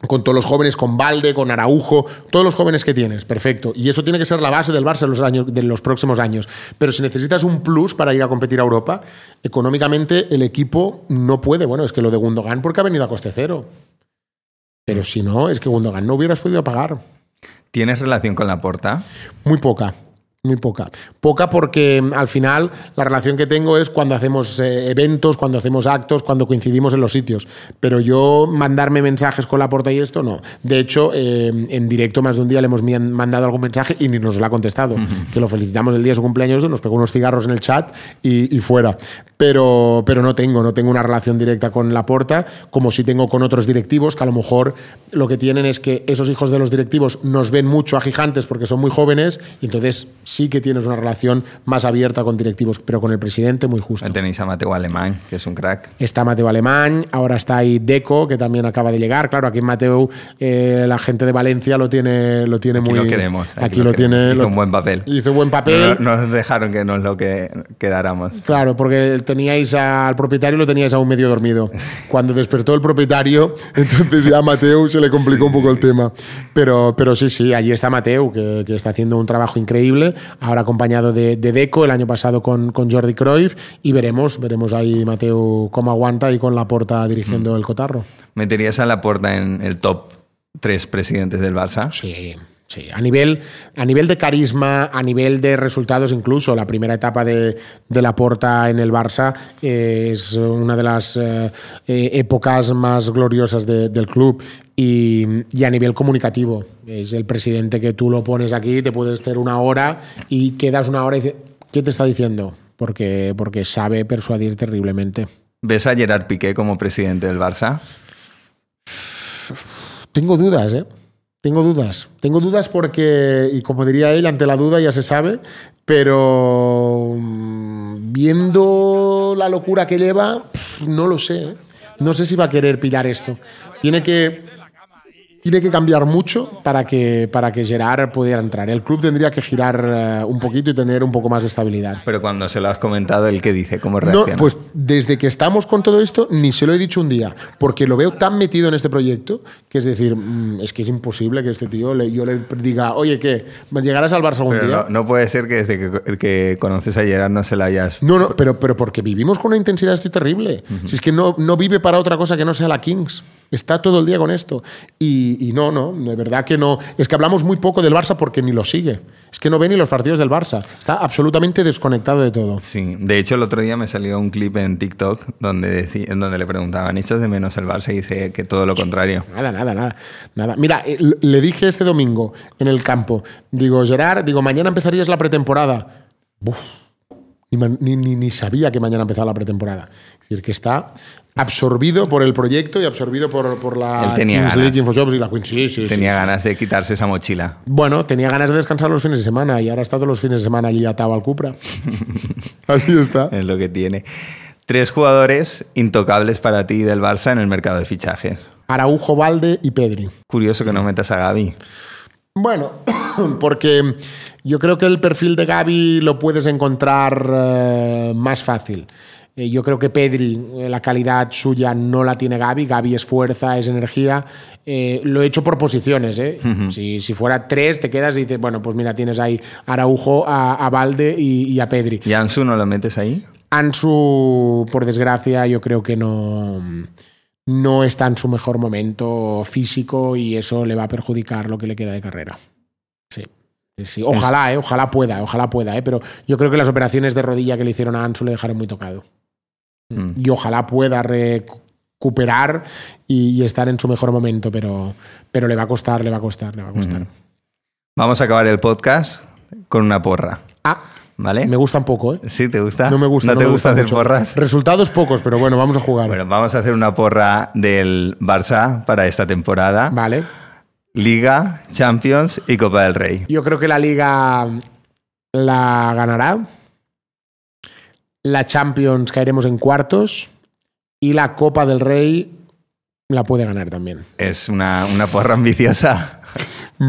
con todos los jóvenes, con Valde, con Araujo, todos los jóvenes que tienes, perfecto. Y eso tiene que ser la base del Barça en los, años, de los próximos años. Pero si necesitas un plus para ir a competir a Europa, económicamente el equipo no puede. Bueno, es que lo de Gundogan porque ha venido a coste cero. Pero si no, es que Gundogan no hubieras podido pagar. ¿Tienes relación con la porta? Muy poca. Muy poca. Poca porque mm, al final la relación que tengo es cuando hacemos eh, eventos, cuando hacemos actos, cuando coincidimos en los sitios. Pero yo mandarme mensajes con la porta y esto no. De hecho, eh, en directo más de un día le hemos mandado algún mensaje y ni nos lo ha contestado. Que lo felicitamos el día de su cumpleaños, nos pegó unos cigarros en el chat y, y fuera. Pero, pero no tengo, no tengo una relación directa con la porta, como si tengo con otros directivos, que a lo mejor lo que tienen es que esos hijos de los directivos nos ven mucho a gigantes porque son muy jóvenes y entonces sí que tienes una relación más abierta con directivos, pero con el presidente muy justo. Tenéis a Mateo Alemán, que es un crack. Está Mateo Alemán, ahora está ahí Deco, que también acaba de llegar. Claro, aquí en Mateo eh, la gente de Valencia lo tiene, lo tiene Aquí muy. lo queremos. Aquí, lo, queremos. tiene. Hizo lo- un buen papel. Hizo buen papel. No, nos dejaron que nos lo que quedáramos. Claro, porque teníais al propietario lo teníais aún medio dormido. <laughs> Cuando despertó el propietario, <laughs> entonces ya a Mateu se le complicó un poco el tema. Pero, pero sí, sí, allí está Mateu, que, que está haciendo un trabajo increíble, ahora acompañado de, de Deco, el año pasado con, con Jordi Cruyff, y veremos, veremos ahí Mateu cómo aguanta y con la porta dirigiendo el cotarro. ¿Meterías a la porta en el top tres presidentes del Barça? Sí, sí. A nivel, a nivel de carisma, a nivel de resultados, incluso la primera etapa de, de la Porta en el Barça eh, es una de las eh, eh, épocas más gloriosas de- del club. y, y a nivel comunicativo. Es el presidente que tú lo pones aquí, te puedes hacer una hora y quedas una hora y dices, ¿qué te está diciendo? Porque, porque sabe persuadir terriblemente. ¿Ves a Gerard Piqué como presidente del Barça? Tengo dudas, ¿eh? Tengo dudas. Tengo dudas porque, y como diría él, ante la duda ya se sabe, pero mm, viendo la locura que lleva, no lo sé. ¿eh? No sé si va a querer pillar esto. Tiene que, tiene que cambiar mucho para que, para que Gerard pudiera entrar. El club tendría que girar eh, un poquito y tener un poco más de estabilidad. Pero cuando se lo has comentado, ¿el qué dice? ¿Cómo No, reacciona? pues desde que estamos con todo esto, ni se lo he dicho un día, porque lo veo tan metido en este proyecto que es decir, mm, es que es imposible que este tío le, yo le diga, oye, ¿qué? ¿Llegarás al Barça algún Pero día? no, no puede ser que desde que, que conoces a Gerard no se la hayas... No, no, pero, pero porque vivimos con una intensidad esto terrible. Si es que no, no vive para otra cosa que no sea la Kings. Está todo el día con esto. Y, y no, no, de verdad que no. Es que hablamos muy poco del Barça porque ni lo sigue. Es que no ve ni los partidos del Barça. Está absolutamente desconectado de todo. Sí, de hecho el otro día me salió un clip en TikTok donde, decí- en donde le preguntaban, ¿echas de menos el Barça? Y dice que todo lo contrario. Nada, nada, nada, nada. Mira, eh, le dije este domingo en el campo, digo, Gerard, digo, mañana empezarías la pretemporada. Man- ni, ni- ni sabía que mañana empezaba la pretemporada. Es decir, que está absorbido por el proyecto y absorbido por, por la Él tenía Kings ganas. League, Infojobs y la Queen. Sí, sí, Tenía sí. ganas de quitarse esa mochila. Bueno, tenía ganas de descansar los fines de semana y ahora está todos los fines de semana allí atado al Cupra. <laughs> Así está. Es lo que tiene. Tres jugadores intocables para ti del Barça en el mercado de fichajes. Araujo, Valde y Pedri. Curioso que no metas a Gaby. Bueno, <coughs> porque yo creo que el perfil de Gaby lo puedes encontrar eh, más fácil. Eh, yo creo que Pedri, eh, la calidad suya no la tiene Gaby. Gaby es fuerza, es energía. Eh, lo he hecho por posiciones. ¿eh? si, si fuera tres, te quedas y dices, bueno, pues mira, tienes ahí a Araujo, a, a Valde y, y a Pedri. ¿Y Ansu no lo metes ahí? Ansu, por desgracia, yo creo que no, no está en su mejor momento físico y eso le va a perjudicar lo que le queda de carrera. Sí. Sí, sí. Ojalá, eh, ojalá pueda, ojalá pueda, eh, pero yo creo que las operaciones de rodilla que le hicieron a Ansu le dejaron muy tocado. Mm. Y ojalá pueda recuperar y, y estar en su mejor momento, pero, pero le va a costar, le va a costar, le va a costar. Vamos a acabar el podcast con una porra, Ah, ¿vale? me gusta un poco, ¿eh? ¿Sí te gusta? No me gusta. ¿No, te me gusta, hacer mucho. porras? Resultados pocos, pero bueno, vamos a jugar. Bueno, vamos a hacer una porra del Barça para esta temporada. Vale. Liga, Champions y Copa del Rey. Yo creo que la liga la ganará. La Champions caeremos en cuartos. Y la Copa del Rey la puede ganar también. Es una, una porra ambiciosa.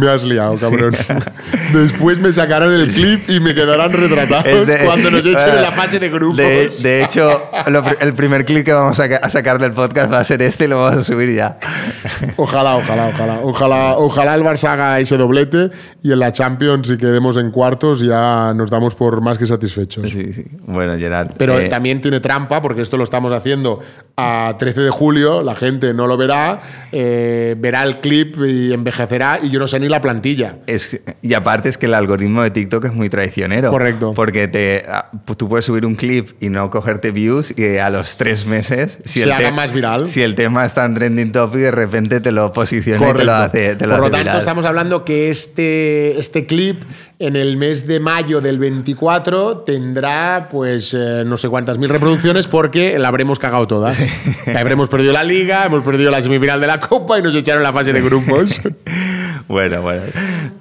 Me has liado, cabrón. <laughs> Después me sacarán el clip y me quedarán retratados de- cuando nos echen bueno, en la fase de grupos. De, de hecho, lo el primer clip que vamos a, a sacar del podcast va a ser este y lo vamos a subir ya. <laughs> Ojalá, ojalá, ojalá, ojalá, ojalá el Barça haga ese doblete y en la Champions si quedemos en cuartos ya nos damos por más que satisfechos. Sí, sí. Bueno, Gerard. Pero eh, también tiene trampa porque esto lo estamos haciendo a 13 de julio, la gente no lo verá, eh, verá el clip y envejecerá y yo no sé ni la plantilla. es- y aparte es que el algoritmo de TikTok es muy traicionero. Correcto. Porque te, ah, pues tú puedes subir un clip y no cogerte views y a los tres meses... Si Se el haga más viral. Si el tema está en trending topic, de repente te lo posiciona y te lo hace, te lo Por lo hace tanto, viral. estamos hablando que este, este clip en el mes de mayo del 24 tendrá pues eh, no sé cuántas mil reproducciones porque la habremos cagado toda. <laughs> Habremos perdido la liga, hemos perdido la semifinal de la Copa y nos echaron la fase de grupos. <laughs> Bueno, bueno.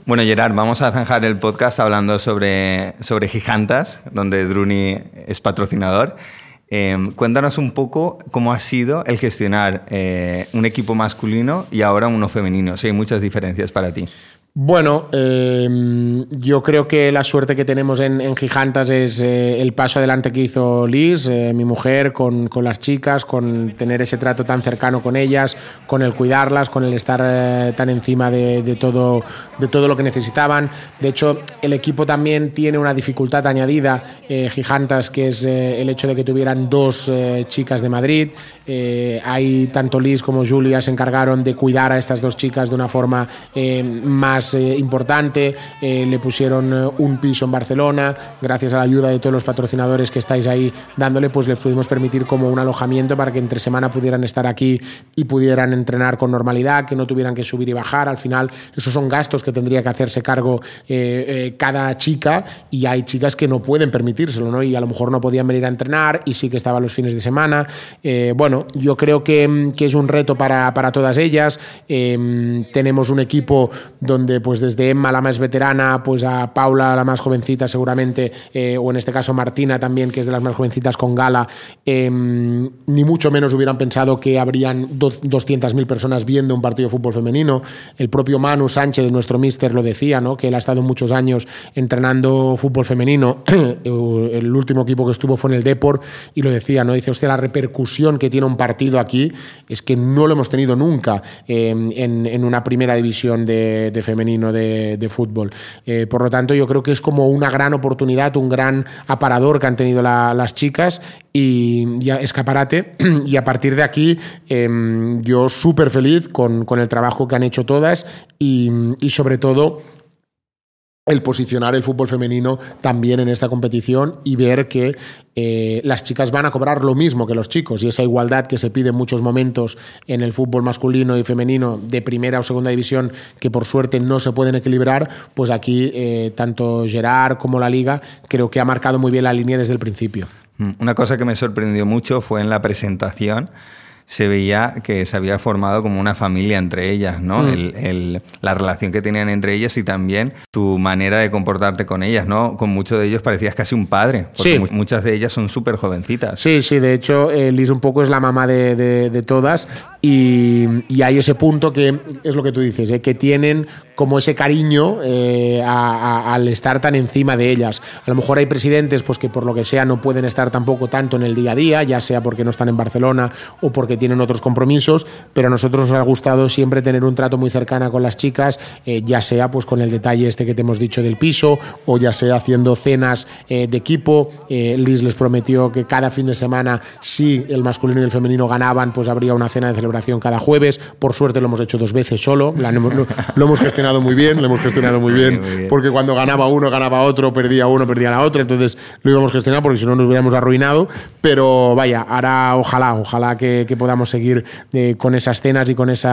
Bueno, Gerard, vamos a zanjar el podcast hablando sobre, sobre Gigantas, donde Druni es patrocinador. Eh, cuéntanos un poco cómo ha sido el gestionar eh, un equipo masculino y ahora uno femenino. Si hay muchas diferencias para ti. Bueno, eh, yo creo que la suerte que tenemos en, en es eh, el paso adelante que hizo Liz, eh, mi mujer, con, las chicas, con tener ese trato tan cercano con ellas, con el cuidarlas, con el estar eh, tan encima de, todo, de todo lo que necesitaban. De hecho, el equipo también tiene una dificultad añadida, Gigantas, que es el hecho de que tuvieran dos chicas de Madrid. Ahí tanto Liz como Julia se encargaron de cuidar a estas dos chicas de una forma más eh, importante, eh, le pusieron eh, un piso en Barcelona, gracias a la ayuda de todos los patrocinadores que estáis ahí dándole, pues les pudimos permitir como un alojamiento para que entre semana pudieran estar aquí y pudieran entrenar con normalidad, que no tuvieran que subir y bajar. Al final, esos son gastos que tendría que hacerse cargo cada chica y hay chicas que no pueden permitírselo, ¿no? Y a lo mejor no podían venir a entrenar y sí que estaban los fines de semana. Bueno, yo creo que, mm, que es un reto para, para todas ellas. Eh, tenemos un equipo donde, pues desde Emma, la más veterana, pues a Paula, la más jovencita, seguramente, eh, o en este caso Martina también, que es de las más jovencitas con Gala, eh, ni mucho menos hubieran pensado que habrían do- 200.000 personas viendo un partido de fútbol femenino. El propio Manu Sánchez, nuestro mister, lo decía, ¿no? que él ha estado muchos años entrenando fútbol femenino. <clears throat> el último equipo que estuvo fue en el Depor y lo decía, ¿no? dice, usted la repercusión que tiene un partido aquí es que no lo hemos tenido nunca en, en una primera división de, de femenino de, fútbol. Eh, por lo tanto, yo creo que es como una gran oportunidad, un gran aparador que han tenido la- las chicas y, escaparate. <clears throat> Y a partir de aquí, eh, yo súper feliz con, con el trabajo que han hecho todas y sobre todo el posicionar el fútbol femenino también en esta competición y ver que eh, las chicas van a cobrar lo mismo que los chicos y esa igualdad que se pide en muchos momentos en el fútbol masculino y femenino de primera o segunda división que por suerte no se pueden equilibrar, pues aquí eh, tanto Gerard como la liga creo que ha marcado muy bien la línea desde el principio. Mm, Una cosa que me sorprendió mucho fue en la presentación. Se veía que se había formado como una familia entre ellas, ¿no? Mm. El- el- la relación que tenían entre ellas y también tu manera de comportarte con ellas, ¿no? Con muchos de ellos parecías casi un padre, porque Sí. mu- muchas de ellas son súper jovencitas. Sí, sí, de hecho, eh, Liz un poco es la mamá de, de- de todas y, y hay ese punto que es lo que tú dices, eh, que tienen como ese cariño eh, a- a- al estar tan encima de ellas. A lo mejor hay presidentes pues, que por lo que sea no pueden estar tampoco tanto en el día a día, ya sea porque no están en Barcelona o porque tienen otros compromisos, pero a nosotros nos ha gustado siempre tener un trato muy cercano con las chicas, eh, ya sea pues con el detalle este que te hemos dicho del piso o ya sea haciendo cenas eh, de equipo. Eh, Liz les prometió que cada fin de semana, si el masculino y el femenino ganaban, pues habría una cena de celebración cada jueves. Por suerte lo hemos hecho dos veces solo, la lo, lo hemos gestionado muy bien, lo hemos gestionado muy <laughs> bien, Muy bien. porque cuando ganaba uno, ganaba otro, perdía uno, perdía la otra, entonces lo íbamos a gestionar porque si no nos hubiéramos arruinado. Pero vaya, ahora ojalá, ojalá que, que podamos seguir eh, con esas cenas y con ese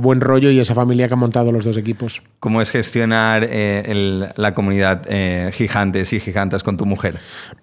buen rollo y esa familia que han montado los dos equipos. ¿Cómo es gestionar eh, el- la comunidad eh, gigantes y gigantes con tu mujer?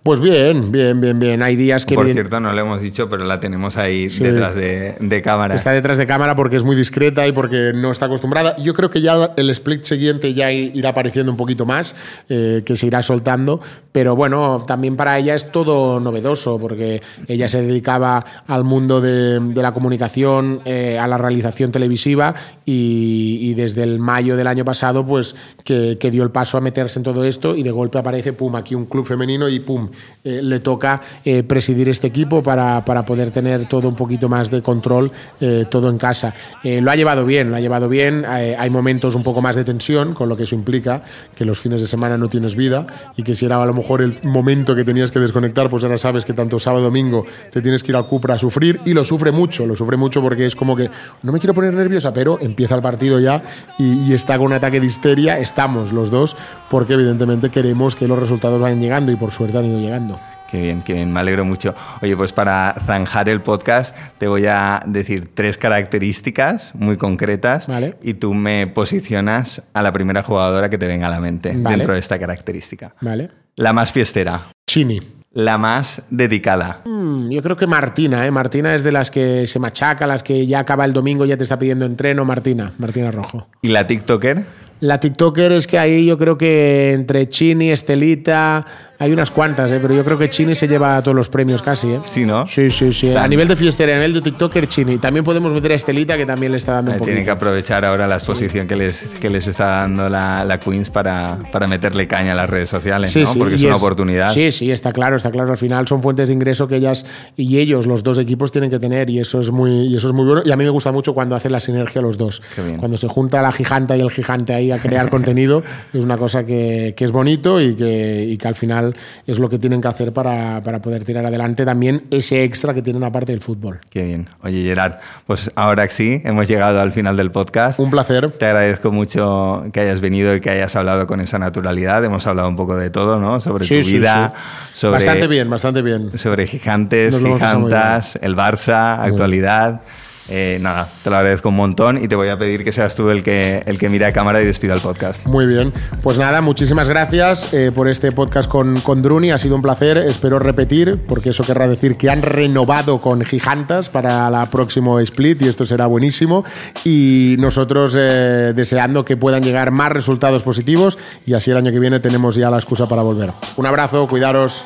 Pues bien, bien, bien, bien. Hay días que Por evident- cierto, no lo hemos dicho, pero la tenemos ahí Sí. detrás de, de cámara. Está detrás de cámara porque es muy discreta y porque no está acostumbrada. Yo creo que ya el split siguiente ya irá apareciendo un poquito más, eh, que se irá soltando. Pero bueno, también para ella es todo novedoso porque ella se dedicaba al mundo de, la comunicación, eh, a la realización televisiva y, desde el mayo del año pasado, pues que, dio el paso a meterse en todo esto y de golpe aparece, pum, aquí un club femenino y pum, eh, le toca presidir este equipo para, para poder tener todo un poquito más de control, eh, todo en casa. Eh, lo ha llevado bien, lo ha llevado bien. Eh, hay momentos un poco más de tensión, con lo que eso implica que los fines de semana no tienes vida y que si era a lo mejor el momento que tenías que desconectar, pues ahora sabes que tanto sábado domingo te tienes que ir al Cupra a sufrir y lo sufre mucho, lo sufre mucho porque es como que no me quiero poner nerviosa, pero empieza el partido ya y, y está con un ataque de histeria, estamos los dos, porque evidentemente queremos que los resultados vayan llegando y por suerte han ido llegando. Qué bien, qué bien, me alegro mucho. Oye, pues para zanjar el podcast te voy a decir tres características muy concretas Vale. y tú me posicionas a la primera jugadora que te venga a la mente Vale. dentro de esta característica. ¿Vale? La más fiestera, Chini. la más dedicada, Mm, Yo creo que Martina, ¿eh? Martina es de las que se machaca, las que ya acaba el domingo, ya te está pidiendo entreno. Martina, Martina Rojo. y la TikToker. La TikToker es que ahí yo creo que entre Chini, Estelita, hay unas cuantas, ¿eh? pero yo creo que Chini se lleva todos los premios casi. ¿eh? Sí, ¿no? Sí, sí, sí. A nivel de fiestera, a nivel de TikToker, Chini. También podemos meter a Estelita, que también le está dando un Eh, poquito. Tienen que aprovechar ahora la exposición que, les, que les está dando la, la Queens para, para meterle caña a las redes sociales, ¿no? Porque es una oportunidad. Sí, sí, está claro, está claro. Al final son fuentes de ingreso que ellas y ellos, los dos equipos, tienen que tener y eso es muy, y eso es muy bueno. Y a mí me gusta mucho cuando hacen la sinergia los dos. Qué bien. Cuando se junta la giganta y el gigante ahí a crear <laughs> contenido, es una cosa que, que es bonito y que, y que al final final es lo que tienen que hacer para, para poder tirar adelante también ese extra que tienen aparte del fútbol. Qué bien. Oye, Gerard, pues ahora sí, hemos llegado al final del podcast. Un placer. Te agradezco mucho que hayas venido y que hayas hablado con esa naturalidad. Hemos hablado un poco de todo, ¿no? Sobre Sí, tu sí, vida, sí. sobre Bastante bien, bastante bien. sobre gigantes, gigantas, el Barça, actualidad. Eh, nada, te lo agradezco un montón y te voy a pedir que seas tú el que, el que mire a cámara y despida el podcast. Muy bien. Pues nada, muchísimas gracias eh, por este podcast con, con Druni. Ha sido un placer. Espero repetir, porque eso querrá decir que han renovado con Gigantas para la próximo split y esto será buenísimo. Y nosotros eh, deseando que puedan llegar más resultados positivos y así el año que viene tenemos ya la excusa para volver. Un abrazo, cuidaros.